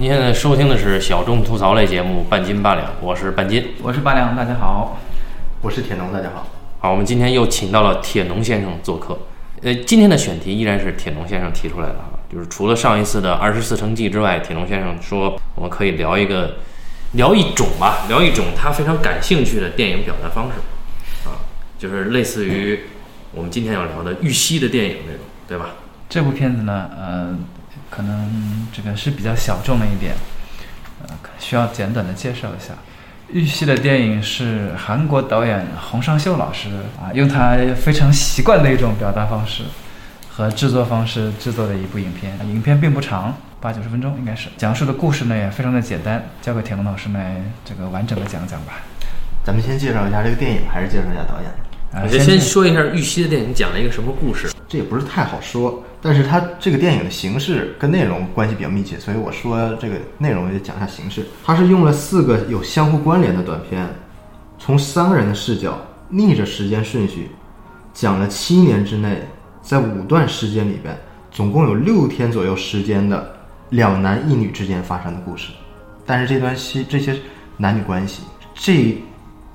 您现在收听的是小众吐槽类节目《半斤八两》，我是半斤。我是八两，大家好。我是铁农，大家好。好，我们今天又请到了铁农先生做客。呃，今天的选题依然是铁农先生提出来的啊，就是除了上一次的二十四城记之外，铁农先生说我们可以聊一个，聊一种吧，聊一种他非常感兴趣的电影表达方式，啊，就是类似于我们今天要聊的玉溪的电影那种，对吧？这部片子呢，呃，可能这个是比较小众的一点，呃，需要简短的介绍一下。玉溪的电影是韩国导演洪尚秀老师啊，用他非常习惯的一种表达方式和制作方式制作的一部影片。影片并不长，八九十分钟应该是。讲述的故事呢也非常的简单，交给铁龙老师来这个完整的讲讲吧。咱们先介绍一下这个电影，还是介绍一下导演？啊，我就先说一下玉溪的电影讲了一个什么故事。这也不是太好说，但是它这个电影的形式跟内容关系比较密切，所以我说这个内容也讲一下形式。它是用了四个有相互关联的短片，从三个人的视角逆着时间顺序，讲了七年之内在五段时间里边，总共有六天左右时间的两男一女之间发生的故事。但是这段戏这些男女关系这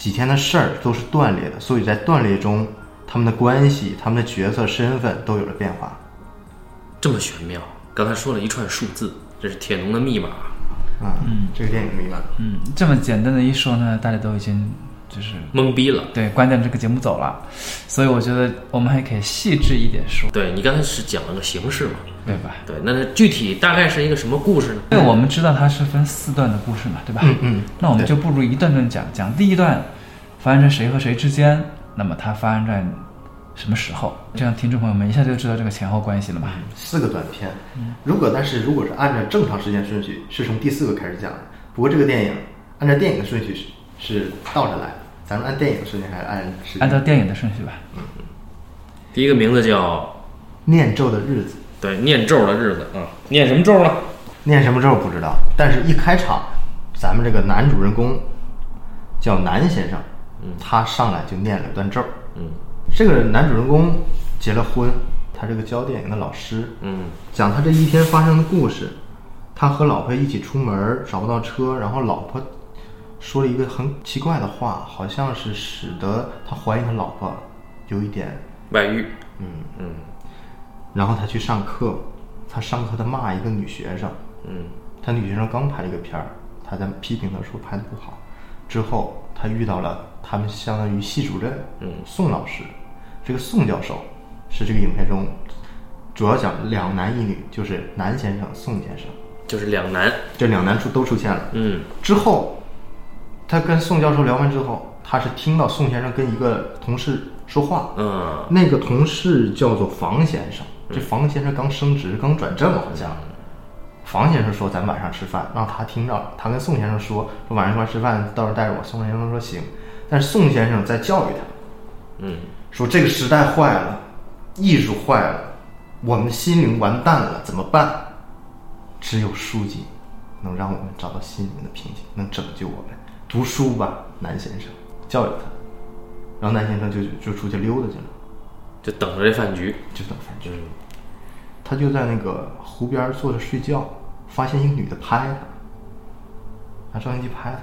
几天的事儿都是断裂的，所以在断裂中。他们的关系、他们的角色身份都有了变化，这么玄妙。刚才说了一串数字，这是铁农的密码。啊，嗯，这个电影密码。嗯，这么简单的一说呢，大家都已经就是懵逼了。对，关掉这个节目走了。所以我觉得我们还可以细致一点说。对你刚才是讲了个形式嘛，对吧？对，那具体大概是一个什么故事呢？因为我们知道它是分四段的故事嘛，对吧？嗯嗯。那我们就不如一段段讲，讲第一段发生在谁和谁之间。那么它发生在什么时候？这样听众朋友们一下就知道这个前后关系了嘛？四个短片，如果但是如果是按照正常时间顺序，是从第四个开始讲的。不过这个电影按照电影的顺序是是倒着来的，咱们按电影顺序还是按？按照电影的顺序吧。嗯嗯。第一个名字叫《念咒的日子》。对，念咒的日子啊，念什么咒呢？念什么咒不知道，但是一开场，咱们这个男主人公叫南先生。嗯他上来就念了段咒。嗯，这个男主人公结了婚，他这个教电影的老师。嗯，讲他这一天发生的故事。他和老婆一起出门，找不到车，然后老婆说了一个很奇怪的话，好像是使得他怀疑他老婆有一点外遇。嗯嗯，然后他去上课，他上课他骂一个女学生。嗯，他女学生刚拍了一个片儿，他在批评他说拍的不好。之后他遇到了。他们相当于系主任，嗯，宋老师，这个宋教授是这个影片中主要讲两男一女，就是男先生、宋先生，就是两男，这两男出都出现了。嗯，之后他跟宋教授聊完之后，他是听到宋先生跟一个同事说话，嗯，那个同事叫做房先生，这房先生刚升职，刚转正好像。房先生说：“咱晚上吃饭。”让他听到了，他跟宋先生说：“说晚上一块吃饭，到时候带着我。”宋先生说：“行。”但是宋先生在教育他，嗯，说这个时代坏了，艺术坏了，我们的心灵完蛋了，怎么办？只有书籍能让我们找到心灵的平静，能拯救我们。读书吧，南先生教育他，然后南先生就就出去溜达去了，就等着这饭局，就等饭局。他就在那个湖边坐着睡觉，发现一个女的拍他，拿照相机拍他。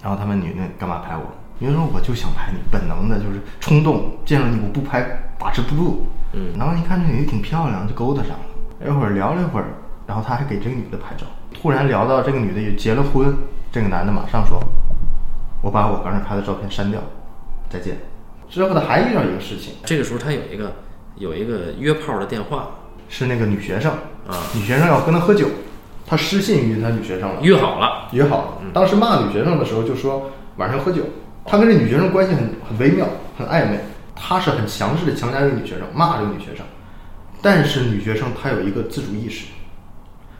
然后他问女的干嘛拍我？女的说我就想拍你，本能的就是冲动，见了你我不拍把持不住。嗯，然后一看这女的挺漂亮，就勾搭上了。一会儿聊了一会儿，然后他还给这个女的拍照。突然聊到这个女的也结了婚，这个男的马上说：“我把我刚才拍的照片删掉，再见。”之后他还遇到一个事情，这个时候他有一个有一个约炮的电话，是那个女学生啊，女学生要跟他喝酒。他失信于他女学生了，约好了，约好了。当时骂女学生的时候就说晚上喝酒。他跟这女学生关系很很微妙，很暧昧。他是很强势的强加这个女学生，骂这个女学生。但是女学生她有一个自主意识，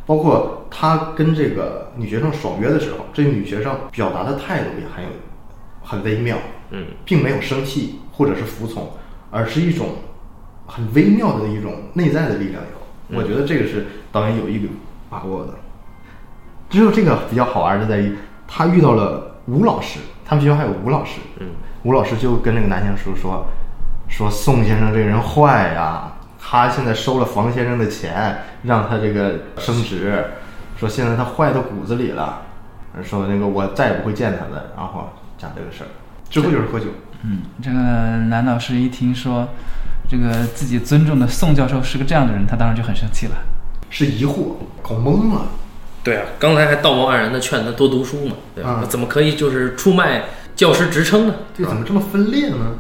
包括他跟这个女学生爽约的时候，这个女学生表达的态度也很有很微妙，嗯，并没有生气或者是服从，而是一种很微妙的一种内在的力量有。我觉得这个是导演有意把握的。只有这个比较好玩的在于，他遇到了吴老师，他们学校还有吴老师。嗯，吴老师就跟那个男先生说，说宋先生这个人坏呀，他现在收了房先生的钱，让他这个升职，说现在他坏到骨子里了，说那个我再也不会见他了，然后讲这个事儿，之后就是喝酒。嗯，这个男老师一听说这个自己尊重的宋教授是个这样的人，他当然就很生气了。是疑惑，搞懵了。对啊，刚才还道貌岸然的劝他多读书嘛，对吧？嗯怎么可以就是出卖教师职称呢？这怎么这么分裂呢？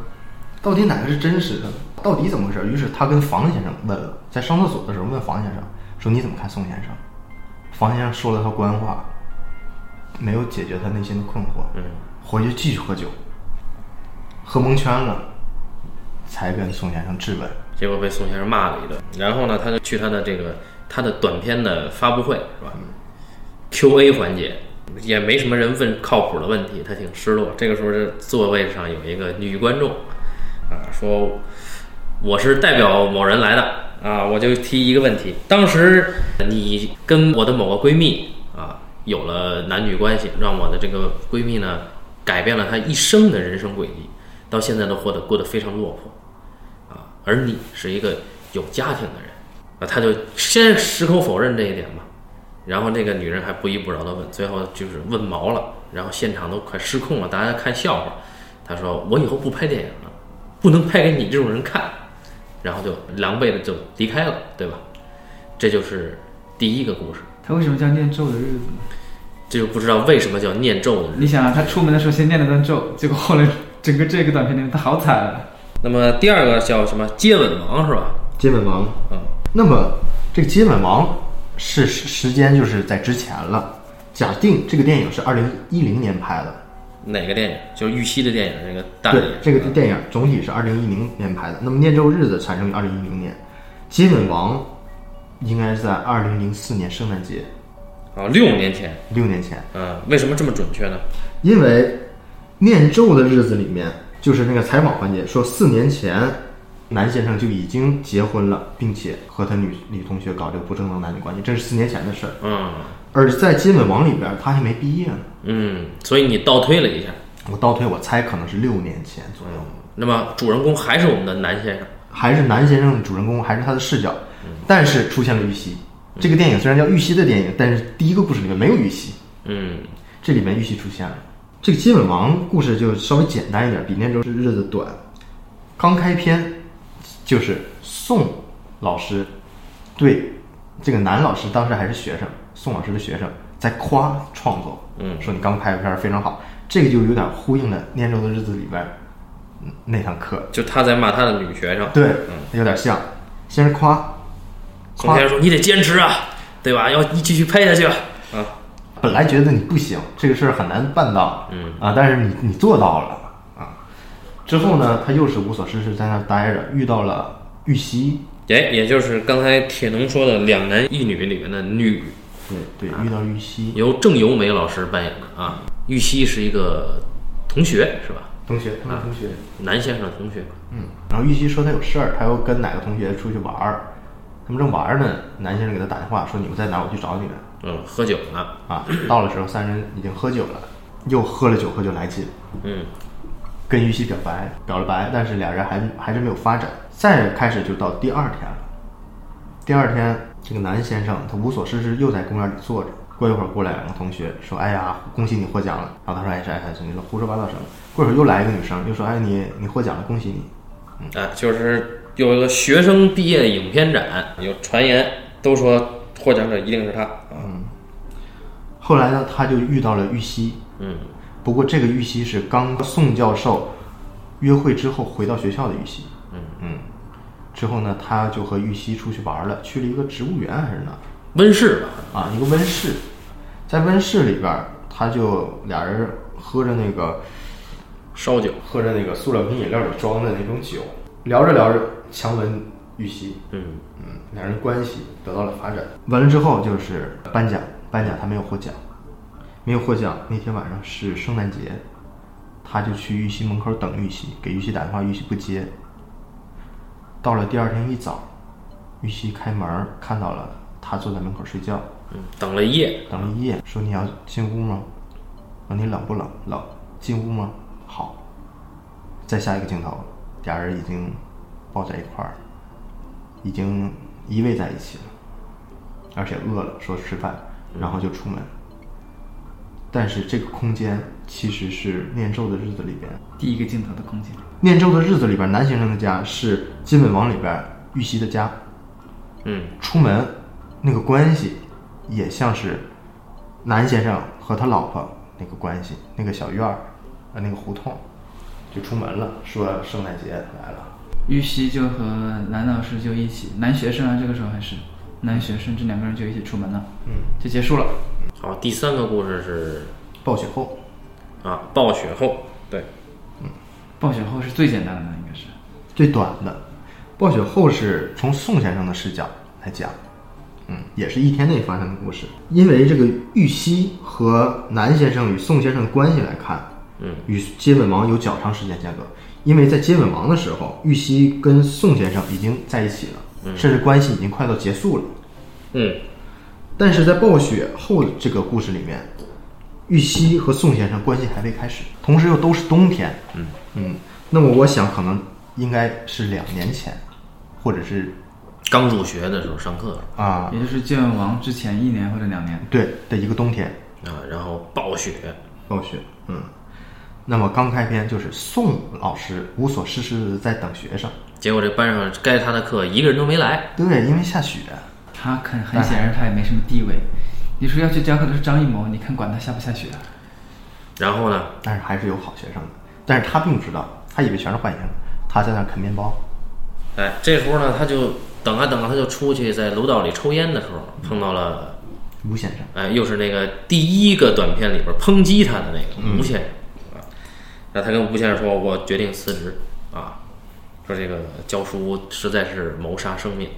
到底哪个是真实的？到底怎么回事？于是他跟房先生问了，在上厕所的时候问房先生说：“你怎么看宋先生？”房先生说了套官话，没有解决他内心的困惑。嗯，回去继续喝酒，喝蒙圈了，才跟宋先生质问。结果被宋先生骂了一顿。然后呢，他就去他的这个他的短片的发布会是吧？Q&A 环节也没什么人问靠谱的问题，他挺失落。这个时候，这座位上有一个女观众啊，说我是代表某人来的。啊，我就提一个问题：当时你跟我的某个闺蜜啊有了男女关系，让我的这个闺蜜呢改变了她一生的人生轨迹，到现在都活得过得非常落魄。啊，而你是一个有家庭的人，啊，他就先矢口否认这一点嘛，然后那个女人还不依不饶的问，最后就是问毛了，然后现场都快失控了，大家看笑话，他说我以后不拍电影了，不能拍给你这种人看，然后就狼狈的就离开了，对吧？这就是第一个故事，他为什么叫念咒的日子呢？这就不知道为什么叫念咒的日子。你想啊，他出门的时候先念了段咒，结果后来整个这个短片里面他好惨啊。那么第二个叫什么接吻王是吧？接吻王，嗯，那么这个接吻王是时时间就是在之前了。假定这个电影是二零一零年拍的，哪个电影？就是玉溪的电影，那个大对电影。，这个电影总体是二零一零年拍的。那么《念咒日子》产生于二零一零年，《接吻王》应该是在二零零四年圣诞节，啊，六年前。六年前。嗯，为什么这么准确呢？因为念咒的日子里面，就是那个采访环节说，四年前男先生就已经结婚了，并且和他女女同学搞这个不正当男女关系，这是四年前的事儿。嗯而在《接吻王》里边，他还没毕业呢。嗯，所以你倒推了一下，我倒推，我猜可能是六年前左右，那么主人公还是我们的男先生。还是男先生的主人公，还是他的视角，但是出现了玉溪。这个电影虽然叫玉溪的电影，但是第一个故事里面没有玉溪，嗯这里面玉溪出现了。这个《接吻王》故事就稍微简单一点，比《那时候日子》短。刚开篇就是宋老师对这个男老师，当时还是学生，宋老师的学生在夸创作，嗯说你刚拍的片儿非常好，这个就有点呼应了《念咒的日子》里边嗯那堂课，就他在骂他的女学生。对嗯，有点像，先是夸，夸先生说：“你得坚持啊，对吧？要你继续拍下去啊。”啊，本来觉得你不行，这个事儿很难办到，嗯啊，但是你你做到了啊。之后呢，他又是无所事事在那儿待着，遇到了玉溪，哎，也就是刚才铁农说的两男一女里面的女，对对，遇到玉溪由郑由美老师扮演的啊。玉溪是一个同学是吧？同学，他们同学，南先生的同学。嗯，然后玉溪说他有事儿，他要跟哪个同学出去玩儿，他们正玩儿呢，南先生给他打电话说你们在哪儿，我去找你们嗯，喝酒呢。啊。到了时候，三人已经喝酒了，又喝了酒，喝酒来劲，嗯跟玉溪表白，表了白，但是俩人还还是没有发展。再开始就到第二天了。第二天，这个男先生他无所事事，又在公园里坐着。过一会儿过来两个同学说：“哎呀，恭喜你获奖了。”然后他说：“哎，哎哎，你胡说八道什么？”过一会儿又来一个女生，又说：“哎，你你获奖了，恭喜你。啊，就是有一个学生毕业影片展，有传言都说获奖者一定是他嗯。”后来呢，他就遇到了玉溪。嗯不过这个玉溪是刚宋教授约会之后回到学校的玉溪。嗯嗯，之后呢，他就和玉溪出去玩了，去了一个植物园还是哪？温室吧。啊，一个温室，在温室里边儿，他就俩人喝着那个烧酒。喝着那个塑料瓶饮料里装的那种酒，聊着聊着强吻玉溪，嗯嗯，两人关系得到了发展。完了之后就是颁奖，颁奖他没有获奖，没有获奖。那天晚上是圣诞节，他就去玉溪门口等玉溪，给玉溪打电话，玉溪不接。到了第二天一早，玉溪开门看到了他坐在门口睡觉。嗯，等了一夜。等了一夜，说你要进屋吗？问你冷不冷？冷。进屋吗？好。再下一个镜头，俩人已经抱在一块儿，已经依偎在一起了，而且饿了，说吃饭。然后就出门。但是这个空间其实是念咒的日子里边，第一个镜头的空间，念咒的日子里边，南先生的家是金本王里边玉溪的家。嗯出门那个关系也像是南先生和他老婆那个关系，那个小院儿，呃，那个胡同，就出门了，说圣诞节来了。玉溪就和男老师就一起，男学生啊，这个时候还是男学生，这两个人就一起出门了，嗯，就结束了。好，第三个故事是暴雪后，啊，暴雪后，对，暴雪后是最简单的，应该是。最短的，暴雪后是从宋先生的视角来讲，嗯，也是一天内发生的故事。因为这个玉溪和南先生与宋先生的关系来看，嗯，与接吻王有较长时间间隔。因为在接吻王的时候，玉溪跟宋先生已经在一起了，甚至关系已经快到结束了。嗯但是在暴雪后的这个故事里面，玉溪和宋先生关系还未开始，同时又都是冬天。嗯嗯，那么我想可能应该是两年前，或者是刚入学的时候上课啊、也就是接吻王之前一年或者两年。对的一个冬天啊，然后暴雪，暴雪。嗯，那么刚开篇就是宋老师无所事事的在等学生，结果这班上该他的课一个人都没来，对，因为下雪。他很很显然他也没什么地位。你说要去教课的是张艺谋，你看管他下不下雪啊？然后呢，但是还是有好学生的，但是他并不知道，他以为全是坏学生，他在那啃面包。哎，这时候呢，他就等啊等啊，他就出去在楼道里抽烟的时候，碰到了，吴先生，哎，又是那个第一个短片里边抨击他的那个吴先生啊。那他跟吴先生说：“我决定辞职啊，说这个教书实在是谋杀生命，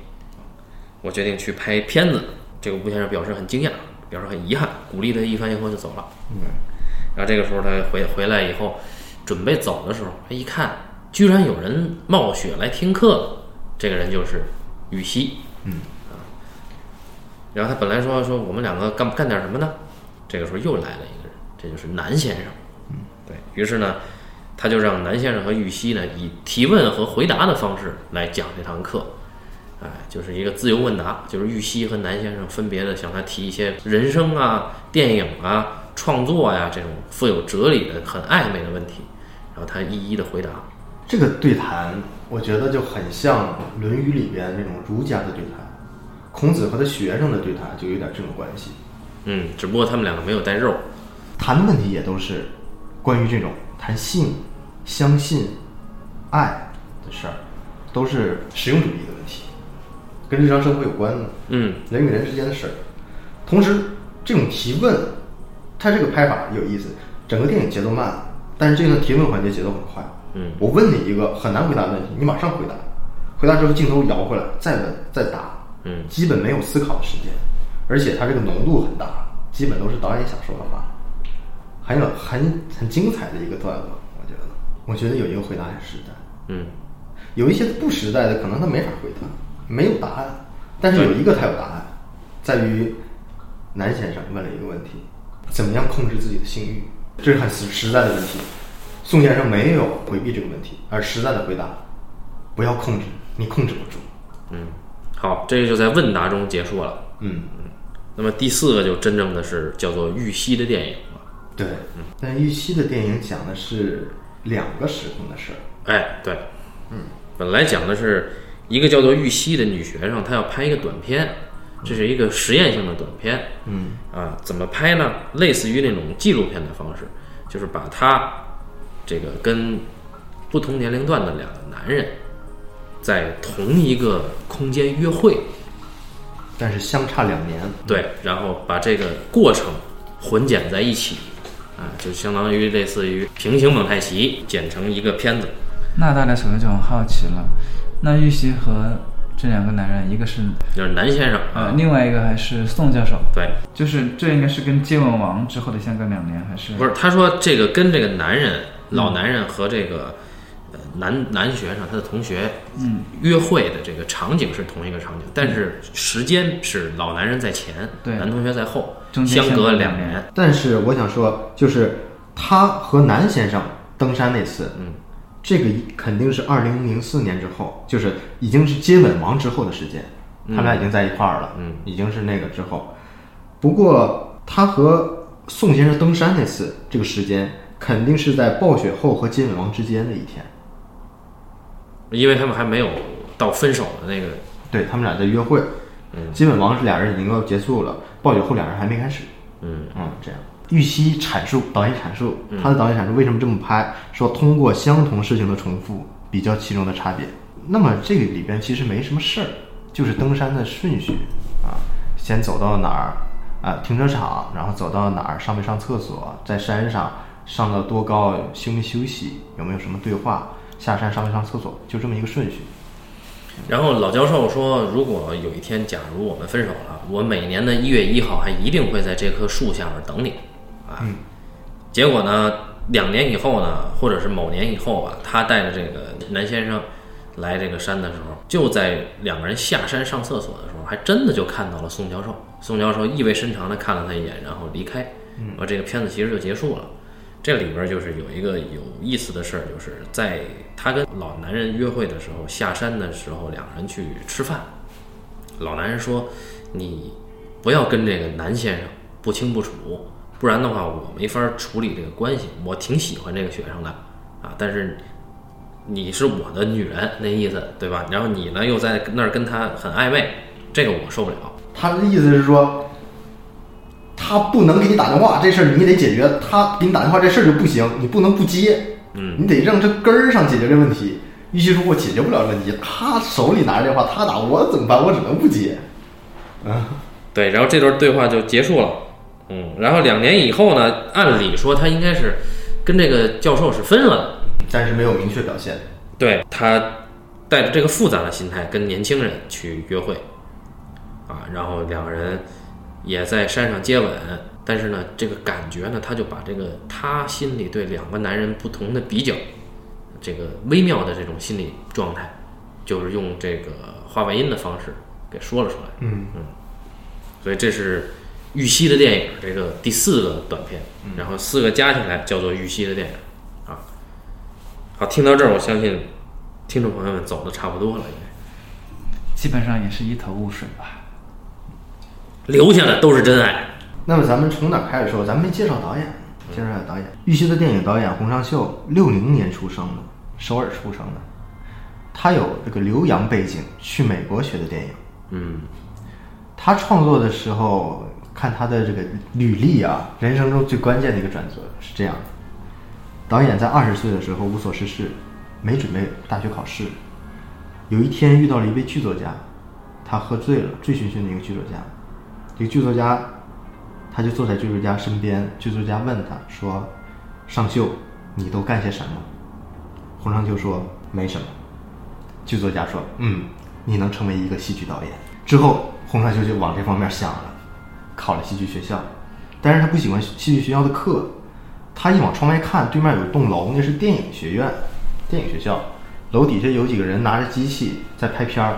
我决定去拍片子。”这个吴先生表示很惊讶，表示很遗憾，鼓励他一番以后就走了。嗯，然后这个时候他回回来以后，准备走的时候，他一看，居然有人冒雪来听课了。这个人就是羽西。嗯啊。然后他本来说说我们两个干干点什么呢？这个时候又来了一个人，这就是南先生。嗯，对于是呢，他就让南先生和玉溪呢以提问和回答的方式来讲这堂课。哎，就是一个自由问答，就是玉溪和南先生分别的向他提一些人生啊、电影啊、创作呀、这种富有哲理的、很暧昧的问题，然后他一一的回答。这个对谈，我觉得就很像《论语》里边那种儒家的对谈，孔子和他学生的对谈就有点这种关系，嗯，只不过他们两个没有带肉。谈的问题也都是关于这种谈性、相信、爱的事儿，都是实用主义的跟日常生活有关的，嗯。人与人之间的事儿。同时，这种提问，它这个拍法有意思，整个电影节奏慢，但是这个提问环节节奏很快。嗯。我问你一个很难回答的问题，你马上回答，回答之后镜头摇回来，再问再答，嗯。基本没有思考的时间，而且它这个浓度很大，基本都是导演想说的话，很有很很精彩的一个段落，我觉得，我觉得有一个回答很实在，嗯。有一些不实在的可能他没法回答，没有答案，但是有一个他有答案，在于南先生问了一个问题，怎么样控制自己的性欲，这是很实实在的问题。宋先生没有回避这个问题，而实在的回答：不要控制，你控制不住。嗯，好，这个就在问答中结束了。嗯，那么第四个就真正的是叫做玉溪的电影了。对。嗯但玉溪的电影讲的是两个时空的事儿。哎，对，嗯，本来讲的是一个叫做玉溪的女学生，她要拍一个短片，这是一个实验性的短片。嗯啊，怎么拍呢？类似于那种纪录片的方式，就是把她这个跟不同年龄段的两个男人在同一个空间约会，但是相差两年。对，然后把这个过程混剪在一起，啊，就相当于类似于平行蒙太奇剪成一个片子。那大家可能就很好奇了，那玉玺和这两个男人，一个是就是南先生。呃，啊，另外一个还是宋教授，对，就是这应该是跟接吻王之后的相隔两年，还是？不是他说这个跟这个男人老男人和这个呃男男学生他的同学嗯。约会的这个场景是同一个场景，但是时间是老男人在前，对男同学在后，相隔两年。年。但是我想说，就是他和南先生登山那次，嗯，这个肯定是二零零四年之后，就是已经是接吻王之后的时间，他们俩已经在一块儿了，嗯，已经是那个之后。不过他和宋先生登山那次这个时间，肯定是在暴雪后和接吻王之间的一天。因为他们还没有到分手的那个，对他们俩在约会，嗯，接吻王是俩人已经要结束了，暴雪后俩人还没开始。嗯嗯，这样。玉溪阐述导演阐述他的导演阐述为什么这么拍，说通过相同事情的重复比较其中的差别。那么这个里边其实没什么事儿，就是登山的顺序啊，先走到哪儿啊，停车场，然后走到哪儿上没上厕所，在山上上到多高，休没休息，有没有什么对话，下山上没上厕所，就这么一个顺序。然后老教授说，如果有一天，假如我们分手了，我每年的一月一号还一定会在这棵树下面等你，啊，结果呢，两年以后呢，或者是某年以后吧，他带着这个南先生来这个山的时候，就在两个人下山上厕所的时候，还真的就看到了宋教授。宋教授意味深长地看了他一眼，然后离开，嗯而这个片子其实就结束了。这里边就是有一个有意思的事儿，就是在他跟老男人约会的时候，下山的时候，两人去吃饭。老男人说：“你不要跟这个男先生不清不楚，不然的话我没法处理这个关系。我挺喜欢这个学生的啊，但是你是我的女人，那意思对吧？然后你呢又在那儿跟他很暧昧，这个我受不了。他的意思是说，他不能给你打电话，这事儿你得解决。他给你打电话这事儿就不行，你不能不接，嗯，你得让这根儿上解决这问题。与其说：“我解决不了问题，他手里拿着电话，他打我怎么办？我只能不接。”啊，对，然后这段对话就结束了。嗯，然后两年以后呢，按理说他应该是跟这个教授是分了的。但是没有明确表现。对他带着这个复杂的心态跟年轻人去约会，啊，然后两个人也在山上接吻，但是呢，这个感觉呢，他就把这个他心里对两个男人不同的比较，这个微妙的这种心理状态，就是用这个话外音的方式给说了出来。嗯嗯所以这是玉溪的电影，这个第四个短片，然后四个加起来叫做玉溪的电影啊。好，听到这儿，我相信听众朋友们走的差不多了，应该基本上也是一头雾水吧。留下的都是真爱。那么咱们从哪儿开始说？咱们没介绍导演，介绍一下导演。玉溪的电影导演洪尚秀，六零年出生的，首尔出生的。他有这个留洋背景，去美国学的电影。嗯他创作的时候，看他的这个履历啊，人生中最关键的一个转折是这样的：导演在二十岁的时候无所事事，没准备大学考试。有一天遇到了一位剧作家，他喝醉了，醉醺醺的一个剧作家。这个剧作家，他就坐在剧作家身边。剧作家问他说：“尚秀，你都干些什么？”洪尚秀说：“没什么。”剧作家说：“嗯，你能成为一个戏剧导演。”之后，洪尚秀就往这方面想了，考了戏剧学校，但是他不喜欢戏剧学校的课。他一往窗外看，对面有一栋楼，那是电影学院，电影学校，楼底下有几个人拿着机器在拍片儿，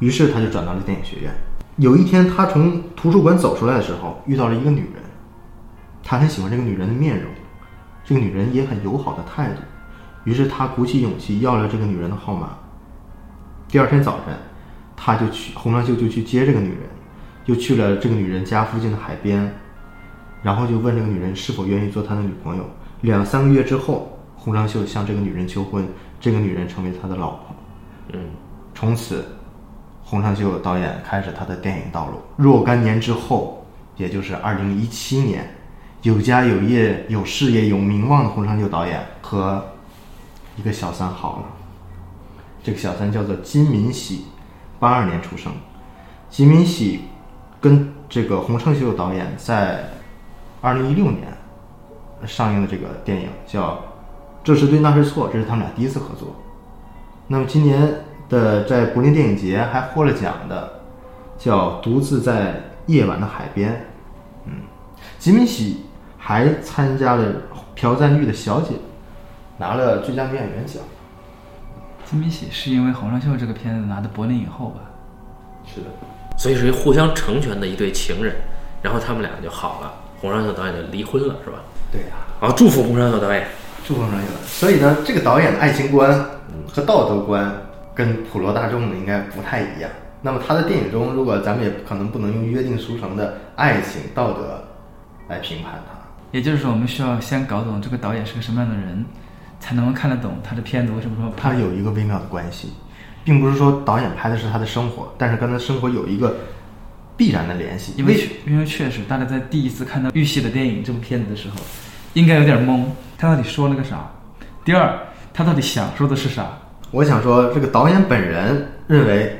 于是他就转到了电影学院。有一天，他从图书馆走出来的时候，遇到了一个女人，他很喜欢这个女人的面容，这个女人也很友好的态度，于是他鼓起勇气要了这个女人的号码。第二天早晨，他就去洪尚秀就去接这个女人，又去了这个女人家附近的海边，然后就问这个女人是否愿意做他的女朋友。两三个月之后，洪尚秀向这个女人求婚，这个女人成为他的老婆。嗯，从此，洪尚秀导演开始他的电影道路。若干年之后，也就是二零一七年，有家有业、有事业、有名望的洪尚秀导演和一个小三好了。这个小三叫做金敏喜，八二年出生。金敏喜跟这个洪承秀导演在二零一六年上映的这个电影叫《这是对那是错》，这是他们俩第一次合作。那么今年的在柏林电影节还获了奖的，叫《独自在夜晚的海边》。嗯，金敏喜还参加了朴赞玉的《小姐》，拿了最佳女演员奖。金敏喜是因为《洪尚秀》这个片子拿的柏林影后吧？是的，所以是一互相成全的一对情人，然后他们俩就好了。洪尚秀导演就离婚了，是吧？对呀、好，祝福洪尚秀导演。祝福上有的。所以呢，这个导演的爱情观和道德观跟普罗大众的应该不太一样。那么他的电影中，如果咱们也可能不能用约定俗成的爱情道德来评判他。也就是说，我们需要先搞懂这个导演是个什么样的人，才能够看得懂他的片子为什么说他有一个微妙的关系，并不是说导演拍的是他的生活，但是跟他生活有一个必然的联系。因为确因为确实，大家在第一次看到玉溪的电影这部片子的时候，应该有点懵，他到底说了个啥？第二，他到底想说的是啥？我想说，这个导演本人认为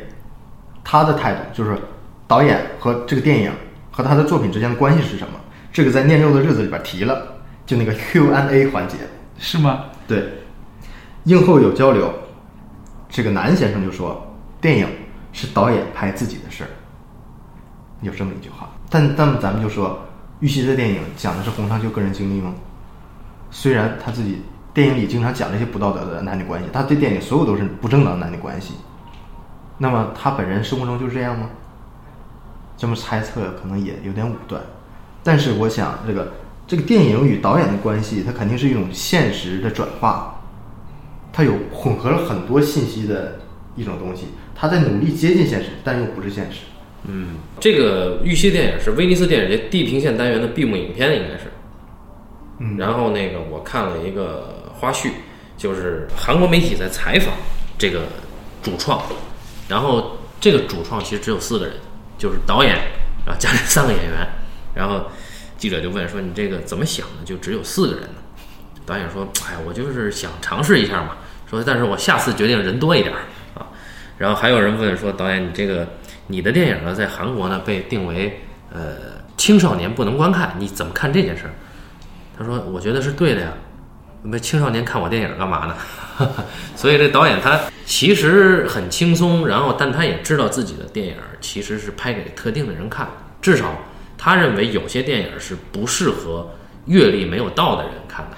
他的态度就是导演和这个电影和他的作品之间的关系是什么？这个在《念肉的日子》里边提了，就那个 Q&A 环节。是吗？对，映后有交流，这个南先生就说，电影是导演拍自己的事儿，有这么一句话。但但咱们就说，玉溪的电影讲的是洪尚秀个人经历吗？虽然他自己电影里经常讲这些不道德的男女关系，他对电影所有都是不正当的男女关系。那么他本人生活中就是这样吗？这么猜测可能也有点武断。但是我想，这个这个电影与导演的关系，它肯定是一种现实的转化，它有混合了很多信息的一种东西。它在努力接近现实，但又不是现实。嗯，这个玉溪电影是威尼斯电影节地平线单元的闭幕影片，应该是。嗯然后那个我看了一个花絮，就是韩国媒体在采访这个主创，然后这个主创其实只有四个人，就是导演，然后加上三个演员，然后记者就问说：“你这个怎么想的？就只有四个人呢？”导演说：“哎，我就是想尝试一下嘛。说，但是我下次决定人多一点儿啊。”然后还有人问说：“导演，你这个你的电影呢，在韩国呢被定为呃青少年不能观看，你怎么看这件事儿？”他说：“我觉得是对的呀，那青少年看我电影干嘛呢？所以这导演他其实很轻松，然后但他也知道自己的电影其实是拍给特定的人看，至少他认为有些电影是不适合阅历没有到的人看的。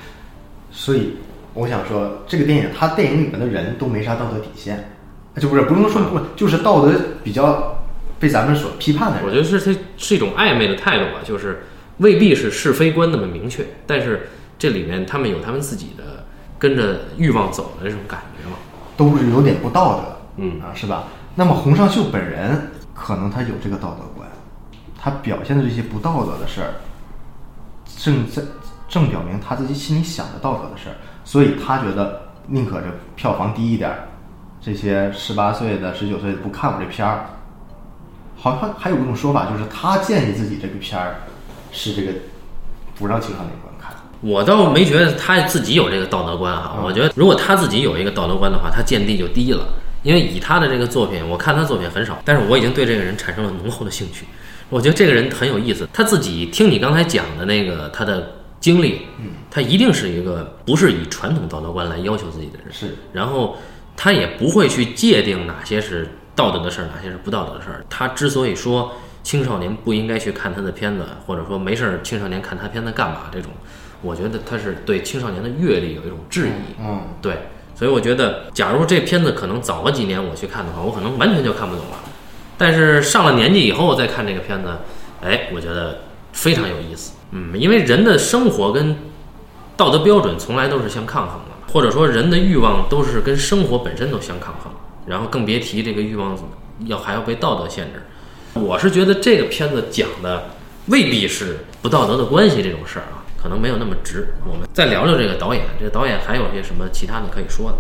所以我想说，这个电影它电影里面的人都没啥道德底线，就不是不用说不，就是道德比较被咱们所批判的人。我觉得是它是一种暧昧的态度吧，就是未必是是非观那么明确，但是这里面他们有他们自己的跟着欲望走的这种感觉嘛。都是有点不道德，嗯啊，是吧？那么洪尚秀本人可能他有这个道德观，他表现的这些不道德的事儿，正在正表明他自己心里想的道德的事儿，所以他觉得宁可这票房低一点儿，这些十八岁的、十九岁的不看我这片儿。好像还有一种说法，就是他建议自己这个片儿是这个不让青少年观看。我倒没觉得他自己有这个道德观啊，我觉得如果他自己有一个道德观的话，他见地就低了。因为以他的这个作品，我看他作品很少，但是我已经对这个人产生了浓厚的兴趣。我觉得这个人很有意思，他自己听你刚才讲的那个他的经历，嗯他一定是一个不是以传统道德观来要求自己的人，是然后他也不会去界定哪些是道德的事儿，哪些是不道德的事儿。他之所以说青少年不应该去看他的片子，或者说没事儿青少年看他片子干嘛这种，我觉得他是对青少年的阅历有一种质疑。嗯，对，所以我觉得，假如这片子可能早了几年我去看的话，我可能完全就看不懂了。但是上了年纪以后再看这个片子，哎，我觉得非常有意思。嗯，因为人的生活跟道德标准从来都是相抗衡的，或者说人的欲望都是跟生活本身都相抗衡，然后更别提这个欲望要还要被道德限制。我是觉得这个片子讲的未必是不道德的关系这种事儿啊，可能没有那么直。我们再聊聊这个导演，这个导演还有些什么其他的可以说的？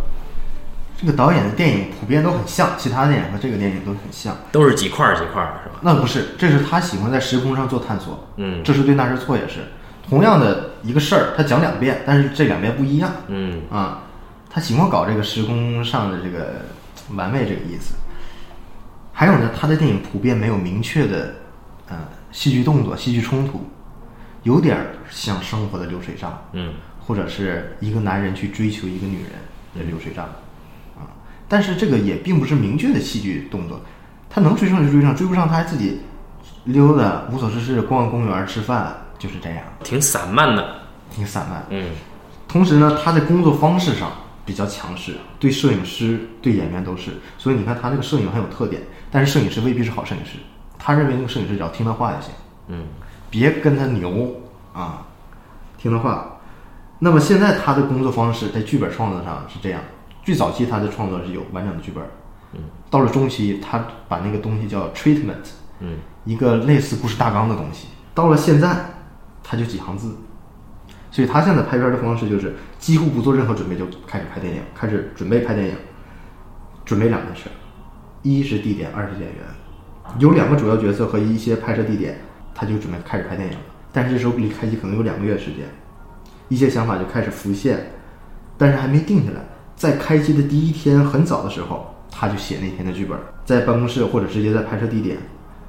这个导演的电影普遍都很像，其他电影和这个电影都很像。都是几块儿几块儿的是吧？那不是，这是他喜欢在时空上做探索。嗯这是对，那是错，也是同样的一个事儿，他讲两遍，但是这两遍不一样嗯啊。他喜欢搞这个时空上的这个玩味，这个意思。还有呢，他的电影普遍没有明确的呃戏剧动作、戏剧冲突，有点儿像生活的流水账，嗯或者是一个男人去追求一个女人的流水账啊。但是这个也并不是明确的戏剧动作，他能追上就追上，追不上他还自己溜达无所事事，逛逛公园吃饭，就是这样，挺散漫的。挺散漫。嗯同时呢，他在工作方式上比较强势，对摄影师、对演员都是。所以你看他这个摄影很有特点，但是摄影师未必是好摄影师。他认为那个摄影师只要听他话就行，嗯别跟他牛啊，听他话。那么现在他的工作方式在剧本创作上是这样：最早期他的创作是有完整的剧本，嗯，到了中期，他把那个东西叫 treatment，嗯，一个类似故事大纲的东西。到了现在，他就几行字，所以他现在拍片的方式就是几乎不做任何准备就开始拍电影，开始准备拍电影，准备两件事，一是地点，二是演员，有两个主要角色和一些拍摄地点，他就准备开始拍电影了。但是这时候离开机可能有两个月时间，一些想法就开始浮现，但是还没定下来。在开机的第一天很早的时候，他就写那天的剧本，在办公室或者直接在拍摄地点。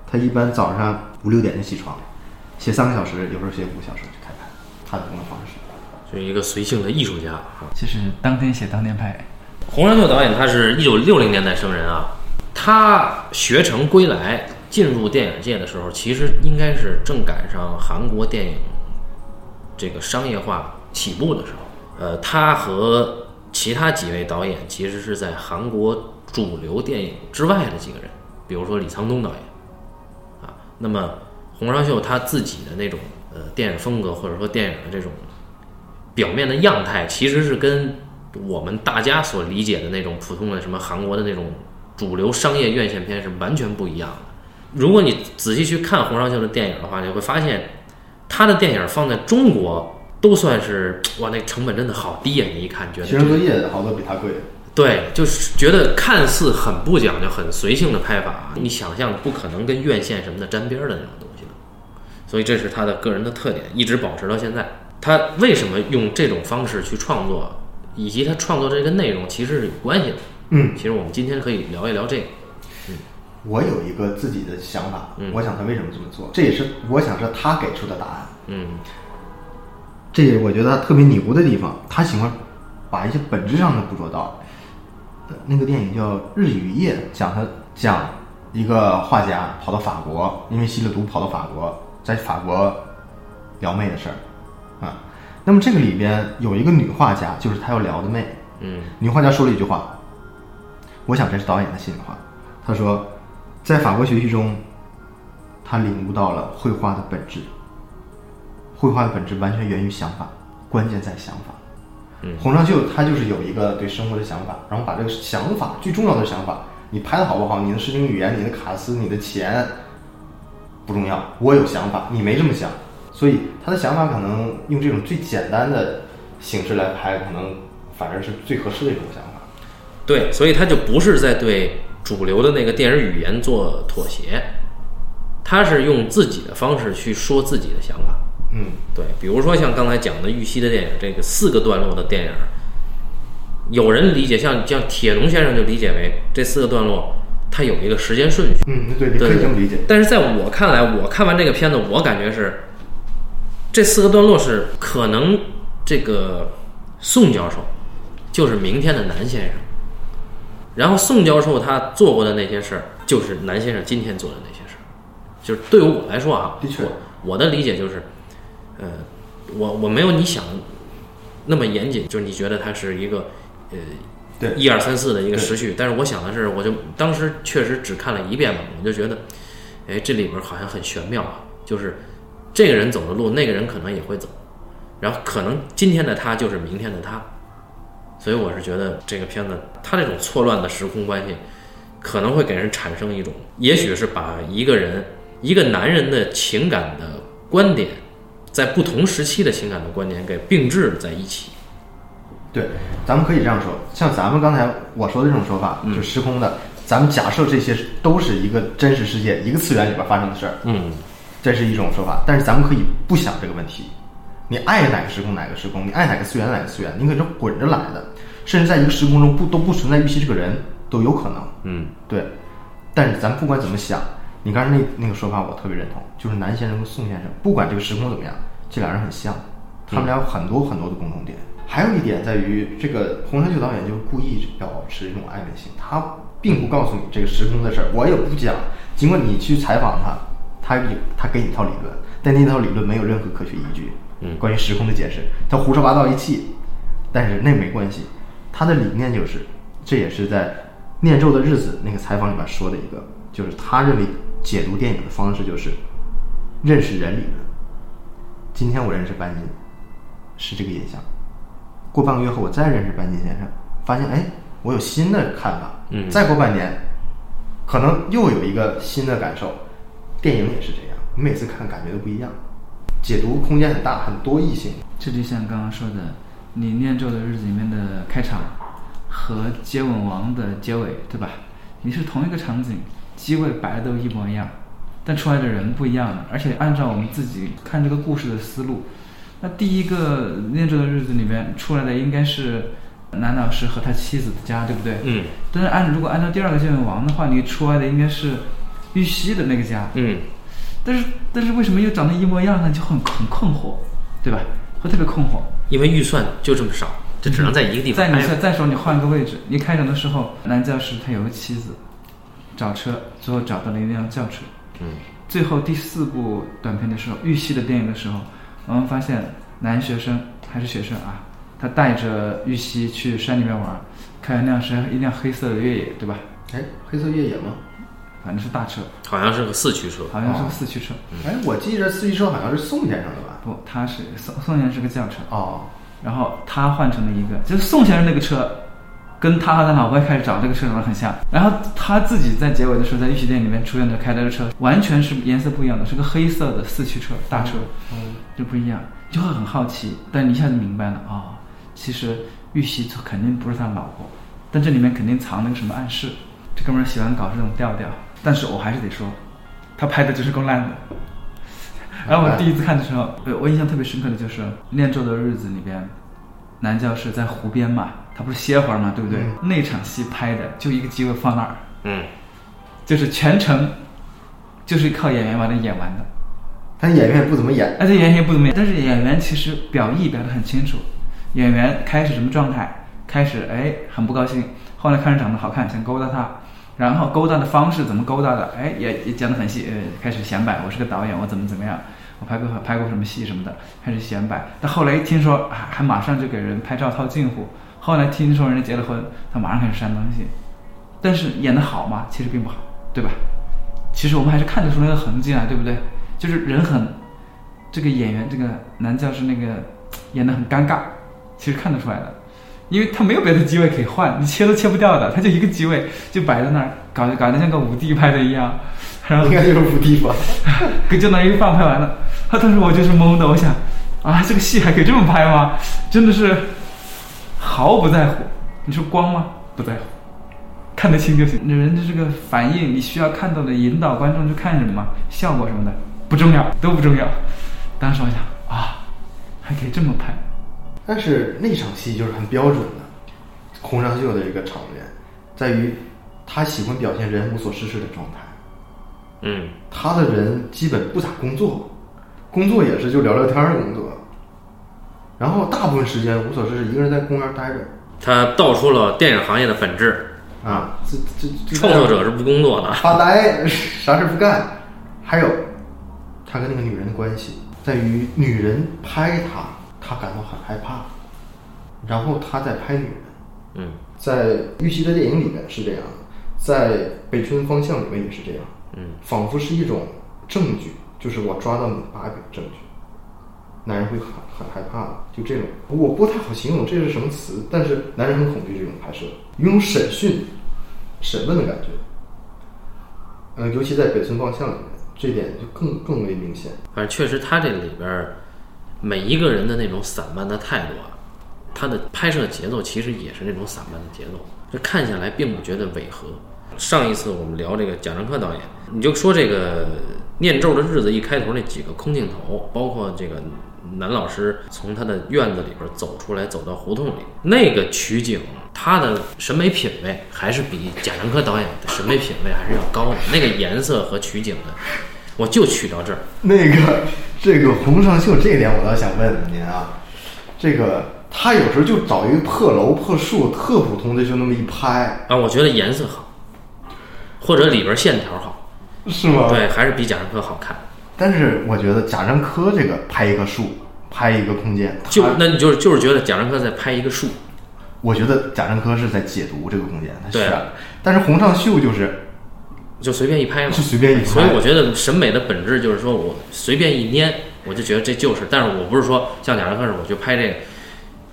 他一般早上五六点就起床，写三个小时，有时候写五个小时就开拍，他的工作方式。就是一个随性的艺术家啊。就是当天写当天拍。洪尚秀导演他是一九六零年代生人啊，他学成归来进入电影界的时候，其实应该是正赶上韩国电影这个商业化起步的时候。呃，他和其他几位导演其实是在韩国主流电影之外的几个人，比如说李沧东导演啊。那么洪尚秀他自己的那种呃电影风格或者说电影的这种表面的样态，其实是跟我们大家所理解的那种普通的什么韩国的那种主流商业院线片是完全不一样的。如果你仔细去看洪尚秀的电影的话，你会发现他的电影放在中国都算是哇，那成本真的好低呀！你一看觉得学生作业好多比他贵。对，就是觉得看似很不讲究、很随性的拍法，你想象不可能跟院线什么的沾边儿的那种东西的。所以这是他的个人的特点，一直保持到现在。他为什么用这种方式去创作，以及他创作这个内容其实是有关系的。嗯，其实我们今天可以聊一聊这个。嗯我有一个自己的想法，嗯我想他为什么这么做，这也是我想是他给出的答案。嗯这也我觉得他特别牛的地方，他喜欢把一些本质上的捕捉到。呃那个电影叫《日与夜》，讲他讲一个画家跑到法国，因为吸了毒跑到法国，在法国撩妹的事儿啊。那么这个里边有一个女画家，就是他要撩的妹。嗯女画家说了一句话，我想这是导演的心里话。他说，在法国学习中，他领悟到了绘画的本质。绘画的本质完全源于想法，关键在想法。嗯洪尚秀他就是有一个对生活的想法，然后把这个想法最重要的想法，你拍的好不好，你的视听语言、你的卡斯、你的钱不重要，我有想法，你没这么想，所以他的想法可能用这种最简单的形式来拍，可能反而是最合适的一种想法。对，所以他就不是在对主流的那个电影语言做妥协，他是用自己的方式去说自己的想法。嗯，对，比如说像刚才讲的玉溪的电影，这个四个段落的电影，有人理解像像铁龙先生就理解为这四个段落它有一个时间顺序。嗯，对，你对可以这么理解。但是在我看来，我看完这个片子，我感觉是这四个段落是可能这个宋教授就是明天的南先生，然后宋教授他做过的那些事儿，就是南先生今天做的那些事儿。就是对于我来说啊，的确我我的理解就是，呃，我我没有你想那么严谨，就是你觉得它是一个呃对一二三四的一个时序，但是我想的是，我就当时确实只看了一遍嘛，我就觉得，哎，这里边好像很玄妙啊，就是这个人走的路，那个人可能也会走，然后可能今天的他就是明天的他，所以我是觉得这个片子它这种错乱的时空关系，可能会给人产生一种，也许是把一个人一个男人的情感的观点，在不同时期的情感的观点给并置在一起。对，咱们可以这样说，像咱们刚才我说的这种说法，就时空的，咱们假设这些都是一个真实世界、一个次元里边发生的事儿，嗯，这是一种说法。但是咱们可以不想这个问题，你爱哪个时空哪个时空，你爱哪个次元哪个次元，你可是滚着来的，甚至在一个时空中不都不存在玉溪这个人都有可能。嗯，对，但是咱不管怎么想，你刚才那那个说法我特别认同，就是南先生跟宋先生，不管这个时空怎么样，这俩人很像，他们俩有很多很多的共同点。还有一点在于，这个洪山秀导演就是故意要保持一种暧昧性，他并不告诉你这个时空的事儿，我也不讲。尽管你去采访他，他有他给你一套理论，但那套理论没有任何科学依据。嗯关于时空的解释，他胡说八道一气，但是那没关系，他的理念就是，这也是在《念咒的日子》那个采访里面说的一个，就是他认为解读电影的方式就是认识人理论。今天我认识班金，是这个印象。过半个月后我再认识班金先生，发现哎，我有新的看法。嗯再过半年，可能又有一个新的感受。电影也是这样，你每次看感觉都不一样，解读空间很大，很多异性。这就像刚刚说的，你《念咒的日子》里面的开场和《接吻王》的结尾，对吧？你是同一个场景，机位摆的都一模一样，但出来的人不一样了。而且按照我们自己看这个故事的思路，那第一个《念咒的日子》里面出来的应该是男老师和他妻子的家，对不对？嗯但是按如果按照第二个接吻王的话，你出来的应该是玉溪的那个家。嗯，但是但是为什么又长得一模一样呢？就很很困惑，对吧？会特别困惑。因为预算就这么少，就只能在一个地方再你。再说你换个位置，你开场的时候，男教师他有个妻子，找车，最后找到了一辆轿车。嗯最后第四部短片的时候，玉溪的电影的时候，我们发现男学生还是学生啊，他带着玉溪去山里面玩，开一辆是一辆黑色的越野，对吧？哎，黑色越野吗？反正是大车，好像是个四驱车。好像是个四驱车。哎，我记着四驱车好像是宋先生的吧？不，他是宋宋先生是个轿车，哦，然后他换成了一个，就是宋先生那个车，跟他和他老婆一开始找这个车长得很像。然后他自己在结尾的时候，在玉溪店里面出现的开的车，完全是颜色不一样的，是个黑色的四驱车大车，嗯，就不一样，就会很好奇。但你一下就明白了啊、哦，其实玉溪肯定不是他老婆，但这里面肯定藏了个什么暗示。这哥们儿喜欢搞这种调调，但是我还是得说，他拍的就是够烂的。然后我第一次看的时候，呃我印象特别深刻的就是《念咒的日子》里边，男教师在湖边嘛，他不是歇会儿嘛，对不对？那场戏拍的就一个机会放那儿，嗯，就是全程就是靠演员把它演完的。他演员也不怎么演。而且演员也不怎么演，但是演员其实表意表得很清楚。演员开始什么状态？开始哎很不高兴，后来看着长得好看，想勾搭他，然后勾搭的方式怎么勾搭的？哎也也讲得很细，呃开始显摆，我是个导演，我怎么怎么样，我拍过拍过什么戏什么的，开始显摆。但后来一听说还还马上就给人拍照套近乎，后来听说人家结了婚，他马上开始删东西。但是演的好嘛？其实并不好，对吧？其实我们还是看得出那个痕迹来，对不对？就是人很，这个演员这个男教师那个演的很尴尬，其实看得出来的，因为他没有别的机位可以换，你切都切不掉的，他就一个机位就摆在那儿，搞搞得像个五 D 拍的一样，然后应该就是五 D 吧？就那一放拍完了，他当时我就是懵的，我想啊，这个戏还可以这么拍吗？真的是毫不在乎。你说光吗？不在乎，看得清就行。人的这个反应，你需要看到的引导观众去看什么效果什么的不重要，都不重要。当时我想啊，还可以这么拍，但是那场戏就是很标准的空上秀的一个场面，在于他喜欢表现人无所事事的状态。嗯，他的人基本不咋工作，工作也是就聊聊天儿的工作，然后大部分时间无所事事，一个人在公园待着他道出了电影行业的本质，啊，这这这创作者是不工作的。发呆，啥事儿不干。还有他跟那个女人的关系，在于女人拍他，他感到很害怕，然后他在拍女人。嗯在玉溪的电影里面是这样，在北村方向里面也是这样，嗯，仿佛是一种证据，就是我抓到你的把柄证据。男人会很很害怕的，就这种，我不太好形容这是什么词，但是男人很恐惧这种拍摄，有种审讯、审问的感觉。呃，尤其在北村望向里面，这点就更更为明显。反正确实他这里边每一个人的那种散漫的态度啊，他的拍摄节奏其实也是那种散漫的节奏，这看下来并不觉得违和。上一次我们聊这个贾樟柯导演，你就说这个《念咒的日子》一开头那几个空镜头，包括这个男老师从他的院子里边走出来，走到胡同里，那个取景，他的审美品位还是比贾樟柯导演的审美品位还是要高的。那个颜色和取景的，我就取到这儿。那个这个洪尚秀这一点，我倒想问问您啊，这个他有时候就找一个破楼破树，特普通的就那么一拍，啊，我觉得颜色好，或者里边线条好，是吗？。对，还是比贾樟柯好看。但是我觉得贾樟柯这个拍一棵树，拍一个空间，就那你就是就是觉得贾樟柯在拍一个树，我觉得贾樟柯是在解读这个空间，他对啊。但是洪尚秀就是就随便一拍嘛，就随便一拍所以我觉得审美的本质就是说我随便一捏，我就觉得这就是。但是我不是说像贾樟柯似的，我就拍这个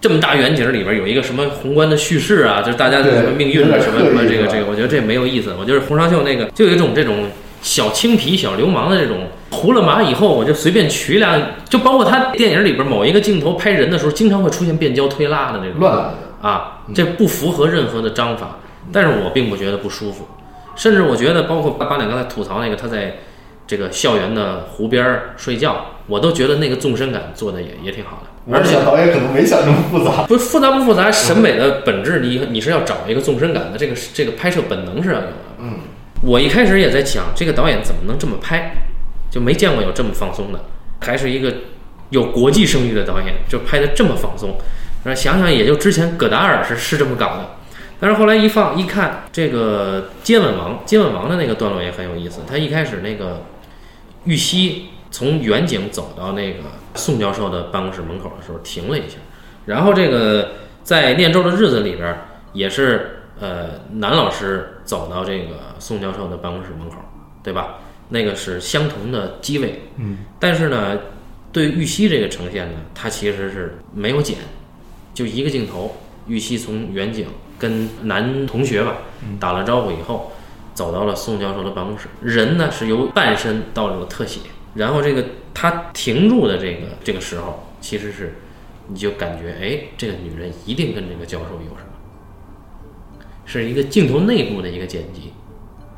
这么大远景里边有一个什么宏观的叙事啊，就是大家的什么命运啊，什么什么这个这个，我觉得这没有意思。我觉得洪尚秀那个就有一种这种小青皮、小流氓的这种糊了麻以后，我就随便取两，就包括他电影里边某一个镜头拍人的时候，经常会出现变焦推拉的那种乱来的。啊，这不符合任何的章法，但是我并不觉得不舒服，甚至我觉得，包括八八两刚才吐槽那个他在这个校园的湖边儿睡觉，我都觉得那个纵深感做的也也挺好的，而且导演可能没想这么复杂。不复杂不复杂，审美的本质你你是要找一个纵深感的，这个这个拍摄本能是要有的。嗯，我一开始也在想，这个导演怎么能这么拍，就没见过有这么放松的，还是一个有国际声誉的导演，就拍的这么放松。然后想想，也就之前葛达尔是是这么搞的，但是后来一放一看，这个接吻王接吻王的那个段落也很有意思。他一开始那个玉溪从远景走到那个宋教授的办公室门口的时候停了一下，然后这个在念咒的日子里边也是呃男老师走到这个宋教授的办公室门口，对吧？那个是相同的机位，嗯，但是呢，对玉溪这个呈现呢，它其实是没有剪，就一个镜头，玉溪从远景跟男同学吧打了招呼以后，走到了宋教授的办公室，人呢是由半身到这个特写，然后这个他停住的这个这个时候，其实是你就感觉哎，这个女人一定跟这个教授有什么，是一个镜头内部的一个剪辑，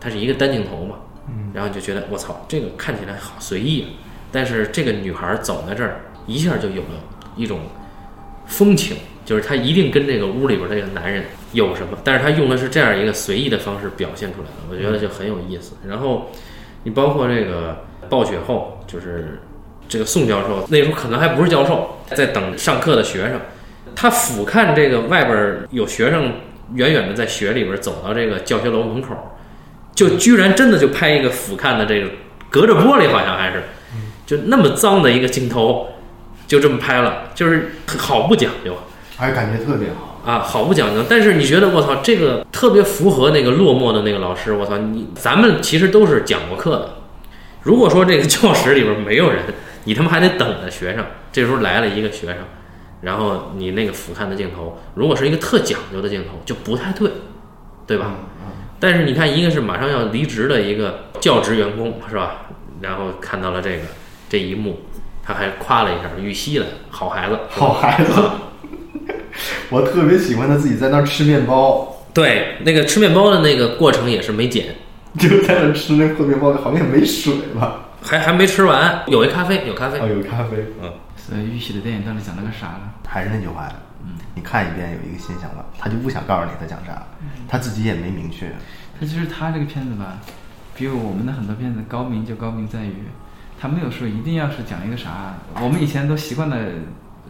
它是一个单镜头嘛，然后你就觉得我操，这个看起来好随意啊，但是这个女孩走在这儿，一下就有了一种风情，就是她一定跟这个屋里边这个男人有什么，但是她用的是这样一个随意的方式表现出来的，我觉得就很有意思。然后你包括这个暴雪后，就是这个宋教授那时候可能还不是教授，在等上课的学生，他俯瞰这个外边儿有学生远远的在雪里边走到这个教学楼门口，就居然真的就拍一个俯瞰的这个隔着玻璃好像还是，就那么脏的一个镜头，就这么拍了，就是好不讲究。哎，感觉特别好。啊，好不讲究。但是你觉得我操，这个特别符合那个落寞的那个老师。我操，你咱们其实都是讲过课的。如果说这个教室里边没有人，你他妈还得等着学生。这时候来了一个学生，然后你那个俯瞰的镜头，如果是一个特讲究的镜头，就不太对，对吧？但是你看，一个是马上要离职的一个教职员工，是吧？然后看到了这个这一幕，他还夸了一下玉溪的好孩子，好孩子，我特别喜欢他自己在那儿吃面包，对，那个吃面包的那个过程也是没剪，就在那儿吃那破面包，好像也没水吧？还还没吃完，有一咖啡，有咖啡哦，。有咖啡。所以玉玺的电影到底讲了个啥呢？还是那句话呀，嗯，你看一遍有一个新想法，他就不想告诉你他讲啥，他自己也没明确。他就是他这个片子吧，比我们的很多片子高明就高明在于，他没有说一定要是讲一个啥，我们以前都习惯了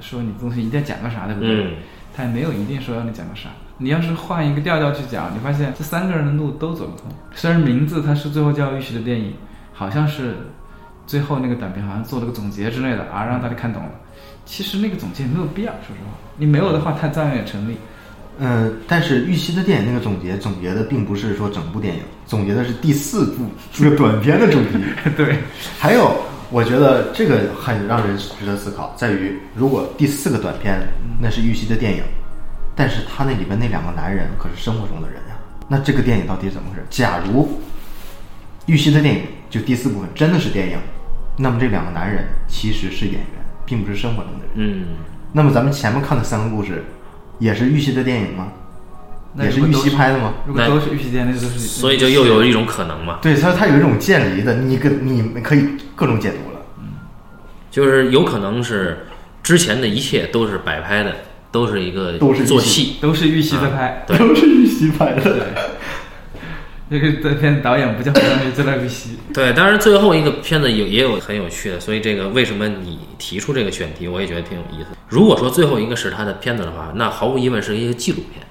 说你东西一定要讲个啥，对不对？嗯他也没有一定说让你讲个啥。你要是换一个调调去讲，你发现这三个人的路都走不通。虽然名字它是最后叫玉玺的电影，好像是最后那个短片好像做了个总结之类的啊，让大家看懂了。其实那个总结没有必要，说实话，你没有的话，它照样也成立。嗯，但是玉溪的电影那个总结，总结的并不是说整部电影，总结的是第四部这个短片的主题。对，还有，我觉得这个很让人值得思考，在于如果第四个短片那是玉溪的电影，但是他那里边那两个男人可是生活中的人呀、那这个电影到底怎么回事？假如玉溪的电影就第四部分真的是电影，那么这两个男人其实是演员，并不是生活中的人。嗯，那么咱们前面看的三个故事，也是玉溪的电影吗？也是玉溪拍的吗？如果都是玉溪电影，那就都是。所以就又有一种可能嘛，对，所以它有一种渐离的，你跟你们可以各种解读了。嗯就是有可能是之前的一切都是摆拍的，都是一个都是做戏。都是玉溪在拍。都是玉溪拍的。这个这片导演不叫黄上玉，就叫玉玺。对，当然最后一个片子有也有很有趣的，所以这个为什么你提出这个选题，我也觉得挺有意思。如果说最后一个是他的片子的话，那毫无疑问是一个纪录片，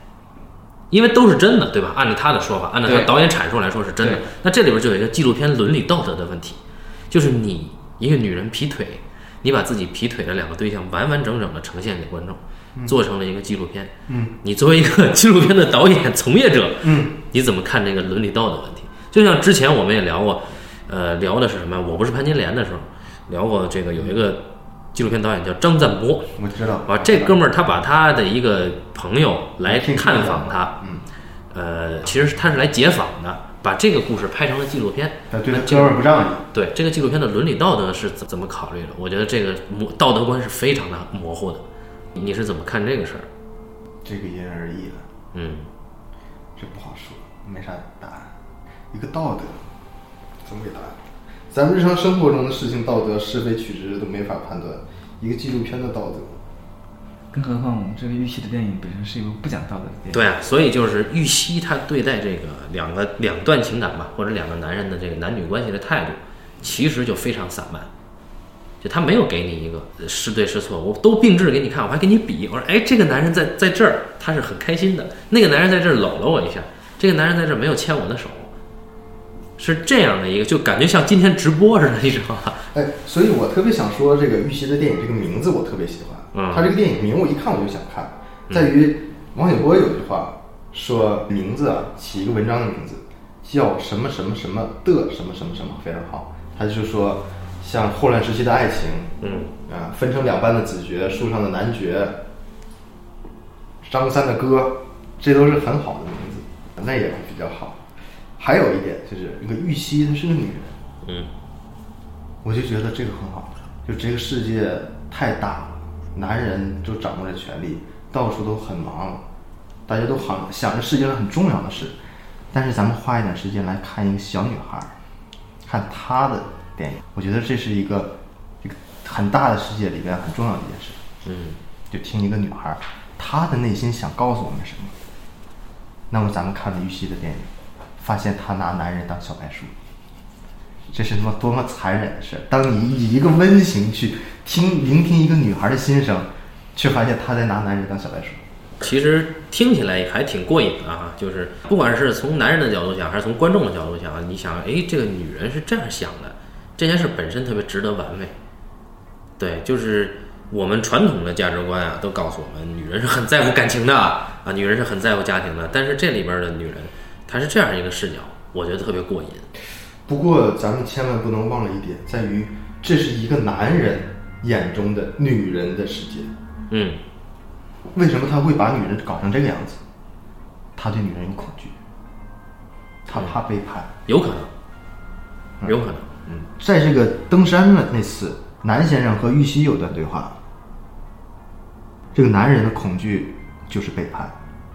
因为都是真的，对吧？按照他的说法，按照他导演阐述来说是真的。那这里边就有一个纪录片伦理道德的问题，就是你一个女人劈腿，你把自己劈腿的两个对象完完整整的呈现给观众，做成了一个纪录片。嗯，你作为一个纪录片的导演从业者，嗯，你怎么看这个伦理道德问题？就像之前我们也聊过，呃，聊的是什么？我不是潘金莲的时候，聊过这个有一个纪录片导演叫张赞波。我知道啊，这哥们儿他把他的一个朋友来听探访他，嗯，呃，其实他是来解访的，把这个故事拍成了纪录片。他对他们儿不仗义，对这个纪录片的伦理道德是怎怎么考虑的？我觉得这个模道德观是非常的模糊的。你是怎么看这个事儿？这个因人而异的，嗯这不好说，没啥答案。一个道德，怎么给答案？咱们日常生活中的事情，道德是非曲直都没法判断，一个纪录片的道德，更何况我们这个玉溪的电影本身是一部不讲道德的电影。对啊，所以就是玉溪他对待这个两个两段情感吧，或者两个男人的这个男女关系的态度，其实就非常散漫。就他没有给你一个呃是对是错，我都并置给你看，我还给你比，我说哎，这个男人在在这儿他是很开心的，那个男人在这儿搂了我一下，这个男人在这儿没有牵我的手，是这样的一个，就感觉像今天直播似的，你知道吧？哎，所以我特别想说，这个玉溪的电影这个名字我特别喜欢。嗯他这个电影名我一看我就想看，在于王小波有句话说名字啊，起一个文章的名字叫什么什么什么的什么什么什么非常好。他就说像霍乱时期的爱情，嗯啊，分成两半的子爵，树上的男爵，张三的歌，这都是很好的名字，那也比较好。还有一点就是那个玉溪她是个女人。嗯我就觉得这个很好，就这个世界太大了，男人就掌握着权力，到处都很忙，大家都好想着世界上很重要的事，但是咱们花一点时间来看一个小女孩儿，看她的电影，我觉得这是一个一个很大的世界里边很重要的一件事。嗯就听一个女孩儿，她的内心想告诉我们什么。那么咱们看了玉溪的电影，发现她拿男人当小白鼠，这是他妈多么残忍的事儿！当你以一个温情去听聆听一个女孩的心声，却发现她在拿男人当小白鼠。其实听起来还挺过瘾的哈，就是不管是从男人的角度想，还是从观众的角度想，你想，哎，这个女人是这样想的，这件事本身特别值得玩味。对，就是我们传统的价值观啊，都告诉我们，女人是很在乎感情的啊，女人是很在乎家庭的。但是这里边的女人，她是这样一个视角，我觉得特别过瘾。不过咱们千万不能忘了一点，在于这是一个男人眼中的女人的世界。嗯为什么他会把女人搞成这个样子？他对女人有恐惧，他怕背叛。有可能，有可能，嗯在这个登山的那次，南先生和玉溪有段对话。这个男人的恐惧就是背叛，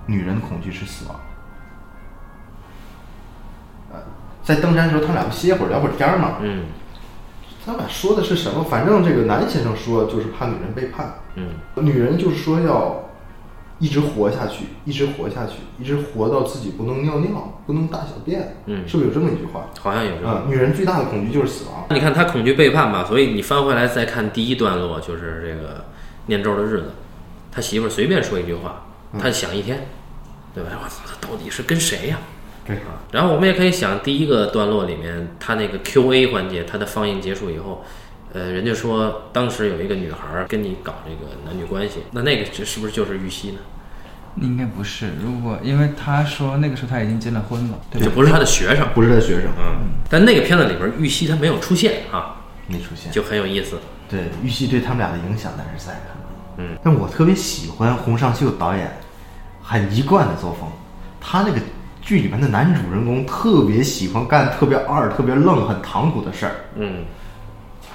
女人的恐惧是死亡。呃，在登山的时候，他们俩不歇会儿聊会儿天儿嘛。嗯他俩说的是什么？反正这个南先生说就是怕女人背叛，嗯女人就是说要一直活下去，一直活下去，一直活到自己不能尿尿，不能大小便。嗯是不是有这么一句话？好像有这个。啊、女人最大的恐惧就是死亡。你看她恐惧背叛嘛，所以你翻回来再看第一段落，就是这个念咒的日子，他媳妇儿随便说一句话，他想一天，对吧？我操，他到底是跟谁呀、对啊，然后我们也可以想第一个段落里面，他那个 Q&A 环节，他的放映结束以后，呃，人家说当时有一个女孩儿跟你搞这个男女关系，那那个是不是就是玉溪呢？应该不是。如果因为他说那个时候他已经结了婚了，对吧？就不是他的学生，不是他的学生，嗯，但那个片子里边玉溪他没有出现啊，没出现。就很有意思。对玉溪对他们俩的影响但是在的。嗯，但我特别喜欢洪尚秀导演很一贯的作风，他那个剧里面的男主人公特别喜欢干特别二、特别愣、很唐突的事儿。嗯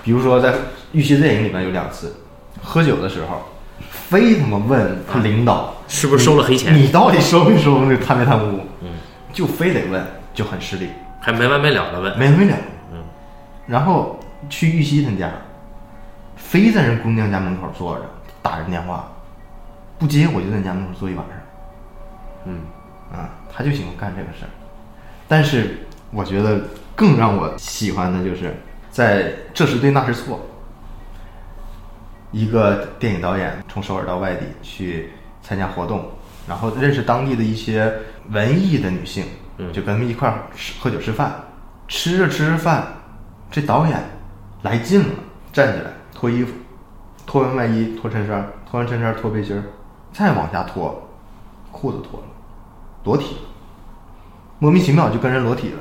比如说在玉溪电影里面有两次，喝酒的时候，非他妈问他领导是不是收了黑钱？你到底收没收那个贪没贪污？嗯，就非得问，就很失礼，还没完没了的问。没完没了。嗯，然后去玉溪他家，非在人姑娘家门口坐着打人电话，不接我就在家门口坐一晚上。嗯啊，他就喜欢干这个事儿。但是我觉得更让我喜欢的就是在这是对那是错。一个电影导演从首尔到外地去参加活动，然后认识当地的一些文艺的女性，嗯就跟他们一块儿吃喝酒吃饭，吃着吃着饭，这导演来劲了，站起来脱衣服，脱完外衣脱衬衫，脱完衬衫脱背心儿，再往下脱，裤子脱了。裸体了，莫名其妙就跟人裸体了。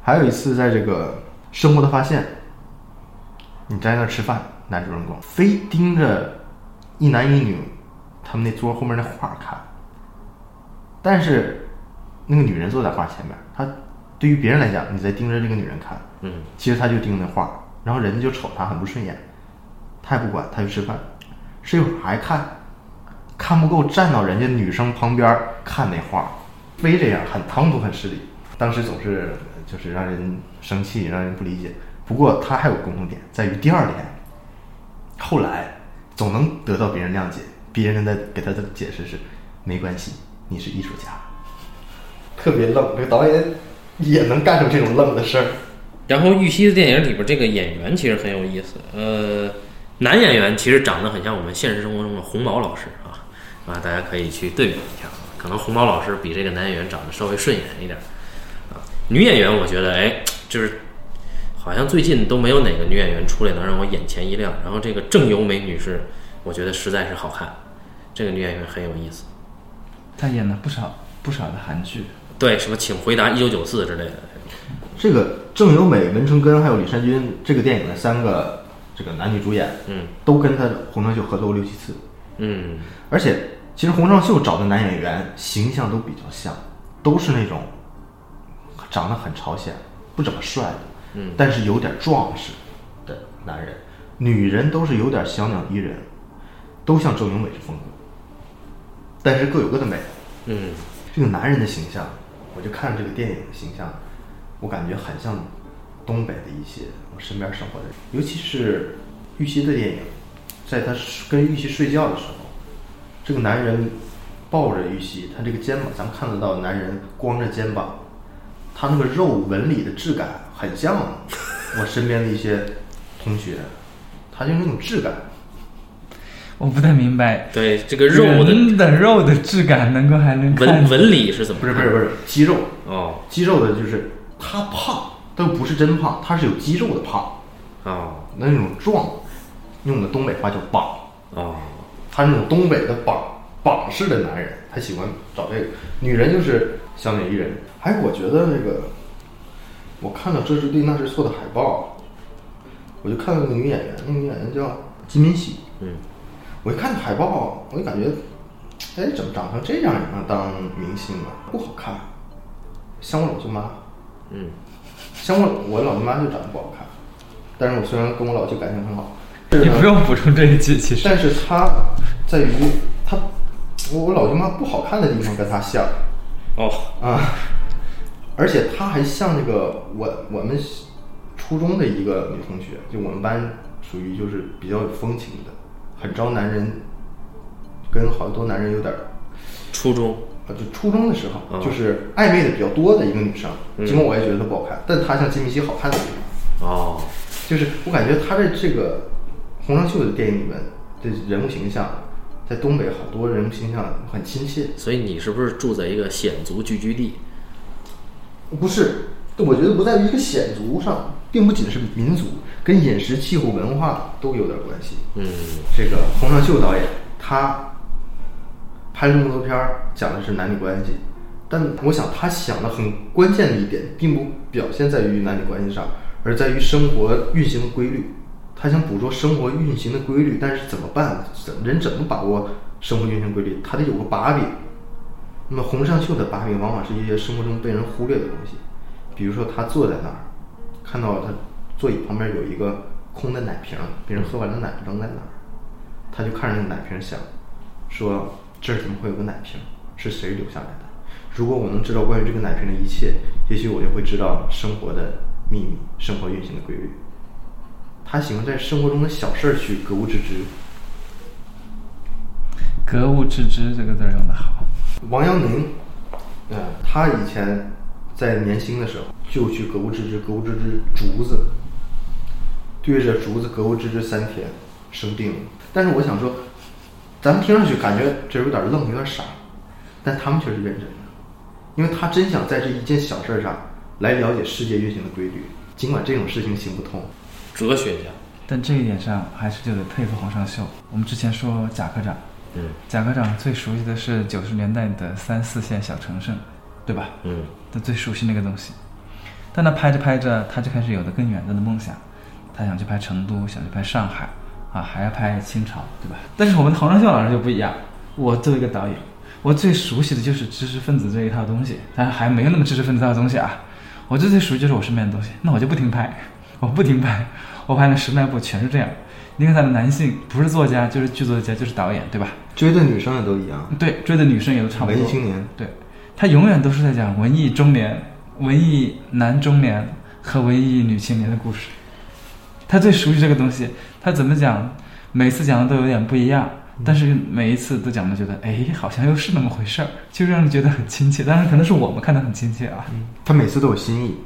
还有一次，在这个生活的发现，你在那儿吃饭，男主人公非盯着一男一女他们那桌后面那画看，但是那个女人坐在画前面，她对于别人来讲，你在盯着这个女人看，嗯，其实她就盯着那画，然后人家就瞅她很不顺眼，她也不管，她就吃饭，吃一会儿还看，看不够站到人家女生旁边看那画，非这样很唐突很失礼，当时总是就是让人生气，让人不理解。不过他还有共同点，在于第二点，后来总能得到别人谅解，别人的给他的解释是没关系，你是艺术家，特别愣。这个导演也能干出这种愣的事儿。然后玉溪的电影里边这个演员其实很有意思，呃，男演员其实长得很像我们现实生活中的红毛老师啊啊，大家可以去对比一下，可能红毛老师比这个男演员长得稍微顺眼一点啊。女演员我觉得哎，就是好像最近都没有哪个女演员出来能让我眼前一亮。然后这个郑由美女士，我觉得实在是好看，这个女演员很有意思。她演了不少不少的韩剧，对，什么请回答一九九四之类的。这个郑有美、文成根还有李善均这个电影的三个这个男女主演，嗯都跟他洪尚秀合作过六七次。嗯而且其实洪尚秀找的男演员形象都比较像，都是那种长得很朝鲜、不怎么帅的，嗯但是有点壮实的男人。女人都是有点小鸟依人，都像郑有美这风格，但是各有各的美。嗯这个男人的形象，我就看这个电影的形象，我感觉很像东北的一些我身边生活的人，尤其是玉溪的电影，在他跟玉溪睡觉的时候，这个男人抱着玉溪，他这个肩膀，咱们看得到男人光着肩膀，他那个肉纹理的质感很像我身边的一些同学，他就那种质感，我不太明白，对这个肉的人的肉的质感能够还能看纹纹理是怎么？不是不是不是肌肉，哦肌肉的就是他胖，但不是真胖，他是有肌肉的胖。啊那种壮，用的东北话叫膀，啊，他那种东北的膀膀式的男人，他喜欢找这个。女人就是小鸟依人。哎，我觉得那个，我看到这是对那是错的海报，我就看到那个女演员，那个女演员叫金敏喜。嗯我一看海报，我就感觉，哎，怎么长成这样也能当明星啊？不好看，像我老舅妈。嗯像我我老舅妈就长得不好看，但是我虽然跟我老舅感情很好，你不用补充这一句，其实但是她在于她，我我老舅妈不好看的地方跟她像哦啊，而且她还像那个我我们初中的一个女同学，就我们班属于就是比较有风情的，很招男人，跟好多男人有点儿初中啊，就初中的时候，嗯就是暧昧的比较多的一个女生，嗯尽管我也觉得她不好看，但她像金敏喜好看的地方。哦就是我感觉她在这个洪尚秀的电影里面的人物形象，在东北好多人物形象很亲切。所以你是不是住在一个鲜族聚居地？不是，我觉得不在于一个显族上，并不仅是民族，跟饮食、气候、文化都有点关系。嗯这个洪尚秀导演他拍这么多片儿，讲的是男女关系，但我想他想的很关键的一点，并不表现在于男女关系上，而在于生活运行的规律。他想捕捉生活运行的规律，但是怎么办？怎人怎么把握生活运行规律？他得有个把柄。那么洪尚秀的把柄往往是一些生活中被人忽略的东西，比如说他坐在那儿，看到他座椅旁边有一个空的奶瓶，别人喝完的奶扔在那儿，他就看着那个奶瓶想，说这儿怎么会有个奶瓶？是谁留下来的？如果我能知道关于这个奶瓶的一切，也许我就会知道生活的秘密，生活运行的规律。他喜欢在生活中的小事儿去格物致知。格物致知这个字儿用的好。王阳明，呃，他以前在年轻的时候就去格物致知，格物致知竹子，对着竹子格物致知三天，生病了。但是我想说，咱们听上去感觉这有点愣，有点傻，但他们却是认真的，因为他真想在这一件小事儿上来了解世界运行的规律，尽管这种事情行不通。哲学家。但这一点上还是就得佩服洪尚秀。我们之前说贾科长，嗯贾科长最熟悉的是九十年代的三四线小城镇，对吧？嗯他最熟悉那个东西。但他拍着拍着，他就开始有了更远大的梦想，他想去拍成都，想去拍上海，啊，还要拍清朝，对吧？但是我们的洪尚秀老师就不一样，我作为一个导演，我最熟悉的就是知识分子这一套东西，但是还没有那么知识分子这套东西啊。我最最熟悉就是我身边的东西，那我就不停拍，我不停拍，我拍了十来部全是这样。你看他的男性不是作家就是剧作家就是导演，对吧？追的女生也都一样，对，追的女生也都差不多。文艺青年，对，他永远都是在讲文艺中年、文艺男中年和文艺女青年的故事。他最熟悉这个东西，他怎么讲，每次讲的都有点不一样，但是每一次都讲的觉得，哎，好像又是那么回事儿，就让人觉得很亲切。当然，可能是我们看的很亲切啊。他每次都有新意，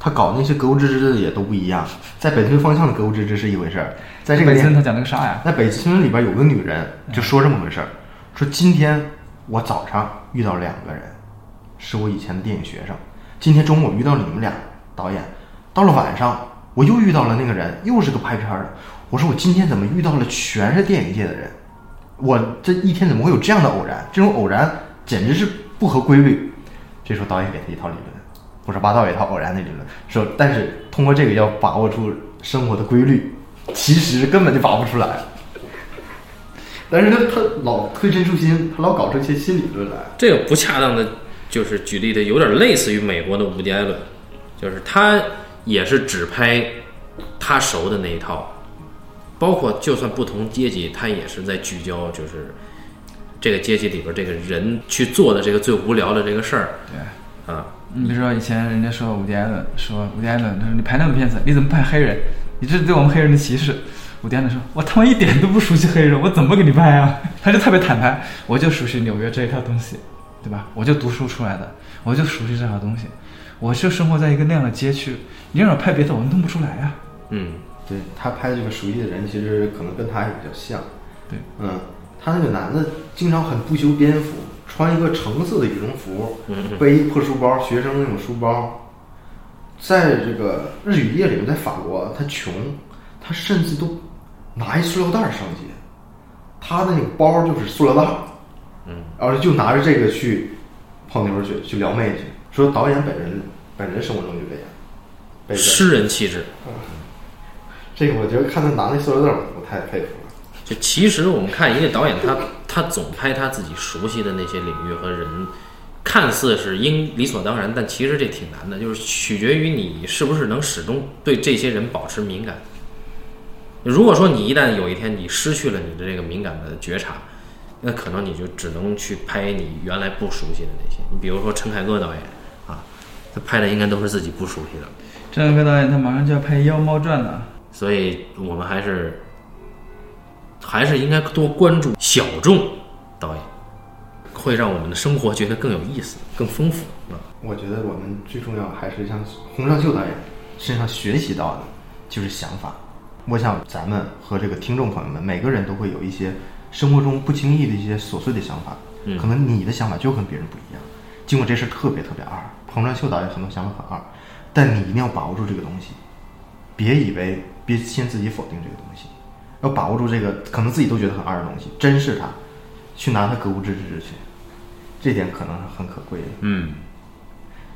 他搞那些格物致知的也都不一样。在北村方向的格物致知是一回事儿，在这个北村他讲了个啥呀？在北村里边有个女人就说这么回事儿，说今天我早上遇到两个人，是我以前的电影学生，今天中午我遇到了你们俩导演，到了晚上我又遇到了那个人，又是个拍片的。我说我今天怎么遇到了全是电影界的人？我这一天怎么会有这样的偶然？这种偶然简直是不合规律。这时候导演给他一套理论，胡说八道一套偶然的理论，说但是通过这个要把握住生活的规律，其实根本就把握不出来。但是他他老推陈出新，他老搞出一些新理论来。这个不恰当的，就是举例的有点类似于美国的伍迪·艾伦，就是他也是只拍他熟的那一套，包括就算不同阶级，他也是在聚焦，就是这个阶级里边这个人去做的这个最无聊的这个事儿对。啊。你比如说以前人家说伍迪·艾伦，说伍迪·艾伦，他说你拍那种片子，你怎么拍黑人？你这是对我们黑人的歧视。伍迪·艾伦说，我他妈一点都不熟悉黑人，我怎么给你拍啊？他就特别坦白，我就熟悉纽约这一套东西，对吧？我就读书出来的，我就熟悉这套东西，我就生活在一个那样的街区，你让我拍别的，我弄不出来呀、嗯，对他拍的这个熟悉的人，其实可能跟他也比较像。对，嗯，他那个男的经常很不修边幅，穿一个橙色的羽绒服，背一破书包，学生那种书包。在这个日与夜里面，在法国，他穷，他甚至都拿一塑料袋儿上街，他的那个包就是塑料袋，嗯，然后就拿着这个去泡妞去，去撩妹去。说导演本人本人生活中就这样，诗人气质。这个我觉得看他拿那塑料袋儿，我太佩服了。就其实我们看一个导演，他他总拍他自己熟悉的那些领域和人，看似是应理所当然，但其实这挺难的，就是取决于你是不是能始终对这些人保持敏感。如果说你一旦有一天你失去了你的这个敏感的觉察，那可能你就只能去拍你原来不熟悉的那些。你比如说陈凯歌导演啊，他拍的应该都是自己不熟悉的，陈凯歌导演他马上就要拍《妖猫传》了，所以我们还是还是应该多关注小众导演，会让我们的生活觉得更有意思、更丰富啊。我觉得我们最重要还是向洪尚秀导演身上学习到的，就是想法。我想咱们和这个听众朋友们，每个人都会有一些生活中不经意的一些琐碎的想法，可能你的想法就跟别人不一样。尽管这事儿特别特别二，洪尚秀导演很多想法很二，但你一定要把握住这个东西，别以为别先自己否定这个东西，要把握住这个可能自己都觉得很二的东西，珍视它，去拿它格物致知去，这点可能是很可贵的。嗯，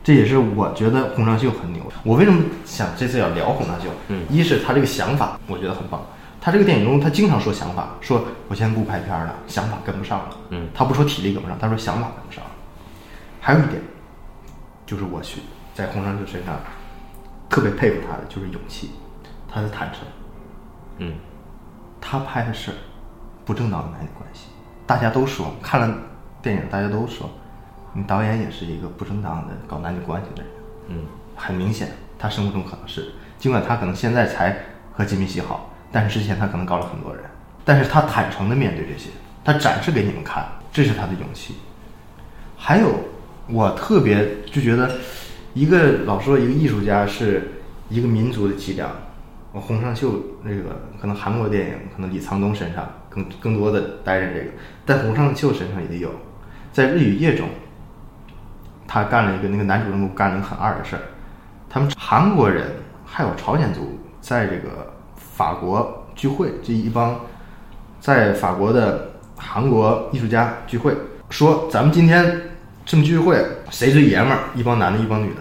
这也是我觉得洪尚秀很牛。我为什么想这次要聊洪尚秀？嗯一是他这个想法，我觉得很棒。他这个电影中，他经常说想法，说我现在不拍片儿了，想法跟不上了。嗯，他不说体力跟不上，他说想法跟不上了。还有一点，就是我去在洪尚秀身上特别佩服他的就是勇气，他的坦诚。嗯，他拍的是不正当的男女关系，大家都说看了电影，大家都说你导演也是一个不正当的搞男女关系的人。嗯，很明显，他生活中可能是，尽管他可能现在才和金敏喜好，但是之前他可能搞了很多人，但是他坦诚的面对这些，他展示给你们看，这是他的勇气。还有，我特别就觉得，一个老说一个艺术家是一个民族的脊梁。我洪尚秀那个可能韩国电影，可能李沧东身上更更多的担任这个，但洪尚秀身上也有，在《日与夜》中，他干了一个那个男主人公干了一个很二的事儿，他们韩国人还有朝鲜族在这个法国聚会，这一帮在法国的韩国艺术家聚会，说咱们今天这么聚会，谁最爷们儿？一帮男的，一帮女的，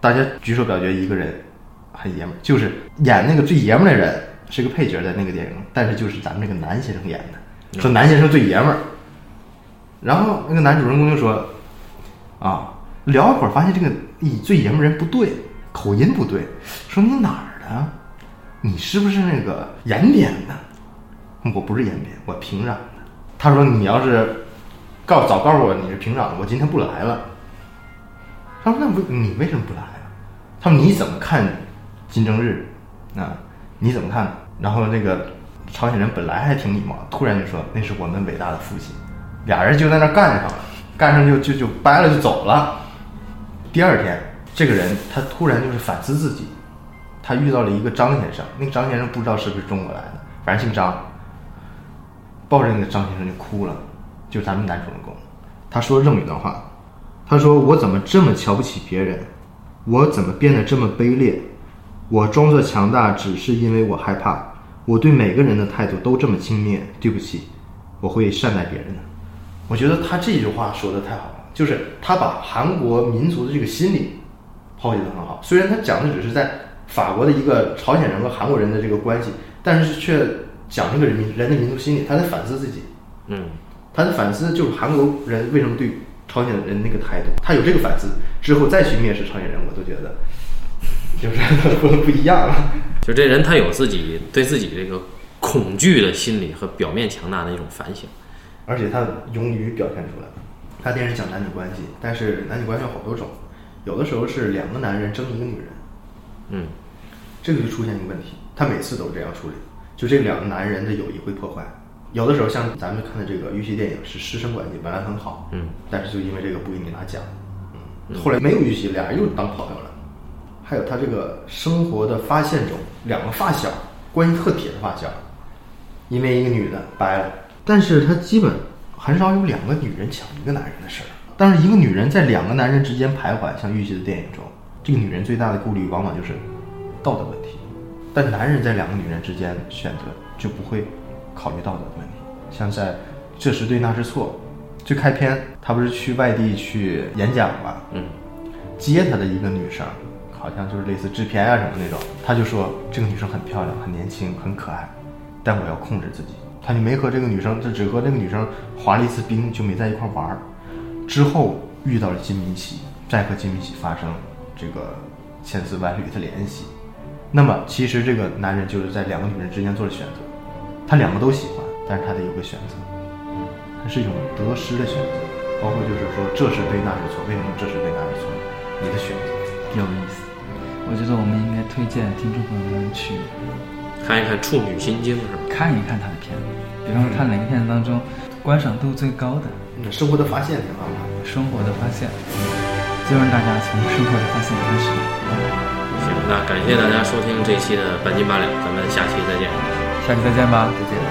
大家举手表决，一个人很爷们儿，就是演那个最爷们儿的人是个配角在那个电影，但是就是咱们这个男先生演的，说男先生最爷们儿。然后那个男主人公就说：“啊，聊一会儿发现这个咦最爷们儿人不对，口音不对，说你哪儿的？你是不是那个延边的？我不是延边，我平壤的。他说你要是告早告诉我你是平壤的，我今天不来了。他说那为你为什么不来啊？他说你怎么看金正日啊？你怎么看？然后那个朝鲜人本来还挺礼貌，突然就说那是我们伟大的父亲。俩人就在那干上了，干上就就就掰了就走了。第二天，这个人他突然就是反思自己，他遇到了一个张先生，那个张先生不知道是不是中国来的，反正姓张。抱着那个张先生就哭了，就咱们男主人公，他说这么一段话，他说：“我怎么这么瞧不起别人？我怎么变得这么卑劣？我装作强大，只是因为我害怕。我对每个人的态度都这么轻蔑。对不起，我会善待别人的。”我觉得他这句话说的太好了，就是他把韩国民族的这个心理剖析的很好。虽然他讲的只是在法国的一个朝鲜人和韩国人的这个关系，但是却讲这个人民人的民族心理，他在反思自己。嗯，他的反思就是韩国人为什么对朝鲜人那个态度，他有这个反思之后再去蔑视朝鲜人，我都觉得 就是不不一样了。就这人他有自己对自己这个恐惧的心理和表面强大的一种反省。而且他勇于表现出来。他电视讲男女关系，但是男女关系有好多种，有的时候是两个男人争一个女人，嗯，这个就出现一个问题。他每次都这样处理，就这两个男人的友谊会破坏。有的时候像咱们看的这个玉溪电影是师生关系，本来很好，嗯，但是就因为这个不给你拿奖，嗯，后来没有玉溪，俩人又当朋友了。还有他这个生活的发现中，两个发小关系特铁的发小，因为一个女的掰了。但是他基本很少有两个女人抢一个男人的事儿。但是一个女人在两个男人之间徘徊，像玉溪的电影中，这个女人最大的顾虑往往就是道德问题。但男人在两个女人之间选择就不会考虑道德的问题。像在《这是对那是错》最开篇，他不是去外地去演讲嘛？嗯，接他的一个女生，好像就是类似制片啊什么那种，他就说这个女生很漂亮、很年轻、很可爱，但我要控制自己。他就没和这个女生，就只和那个女生滑了一次冰，就没在一块玩儿。之后遇到了金敏喜，再和金敏喜发生这个千丝万缕的联系。那么其实这个男人就是在两个女人之间做了选择，他两个都喜欢，但是他得有个选择，他是一种得失的选择。包括就是说这是对那是错，为什么这是对那是错？你的选择有意思。我觉得我们应该推荐听众朋友们去看一看《处女心经》是吧？看一看他的片子，比方说他哪个片子当中观赏度最高的嗯，生活的发现挺好的。生活的发现，希望大家从生活的发现开始。行，那感谢大家收听这期的半斤八两，咱们下期再见。下期再见吧。再见。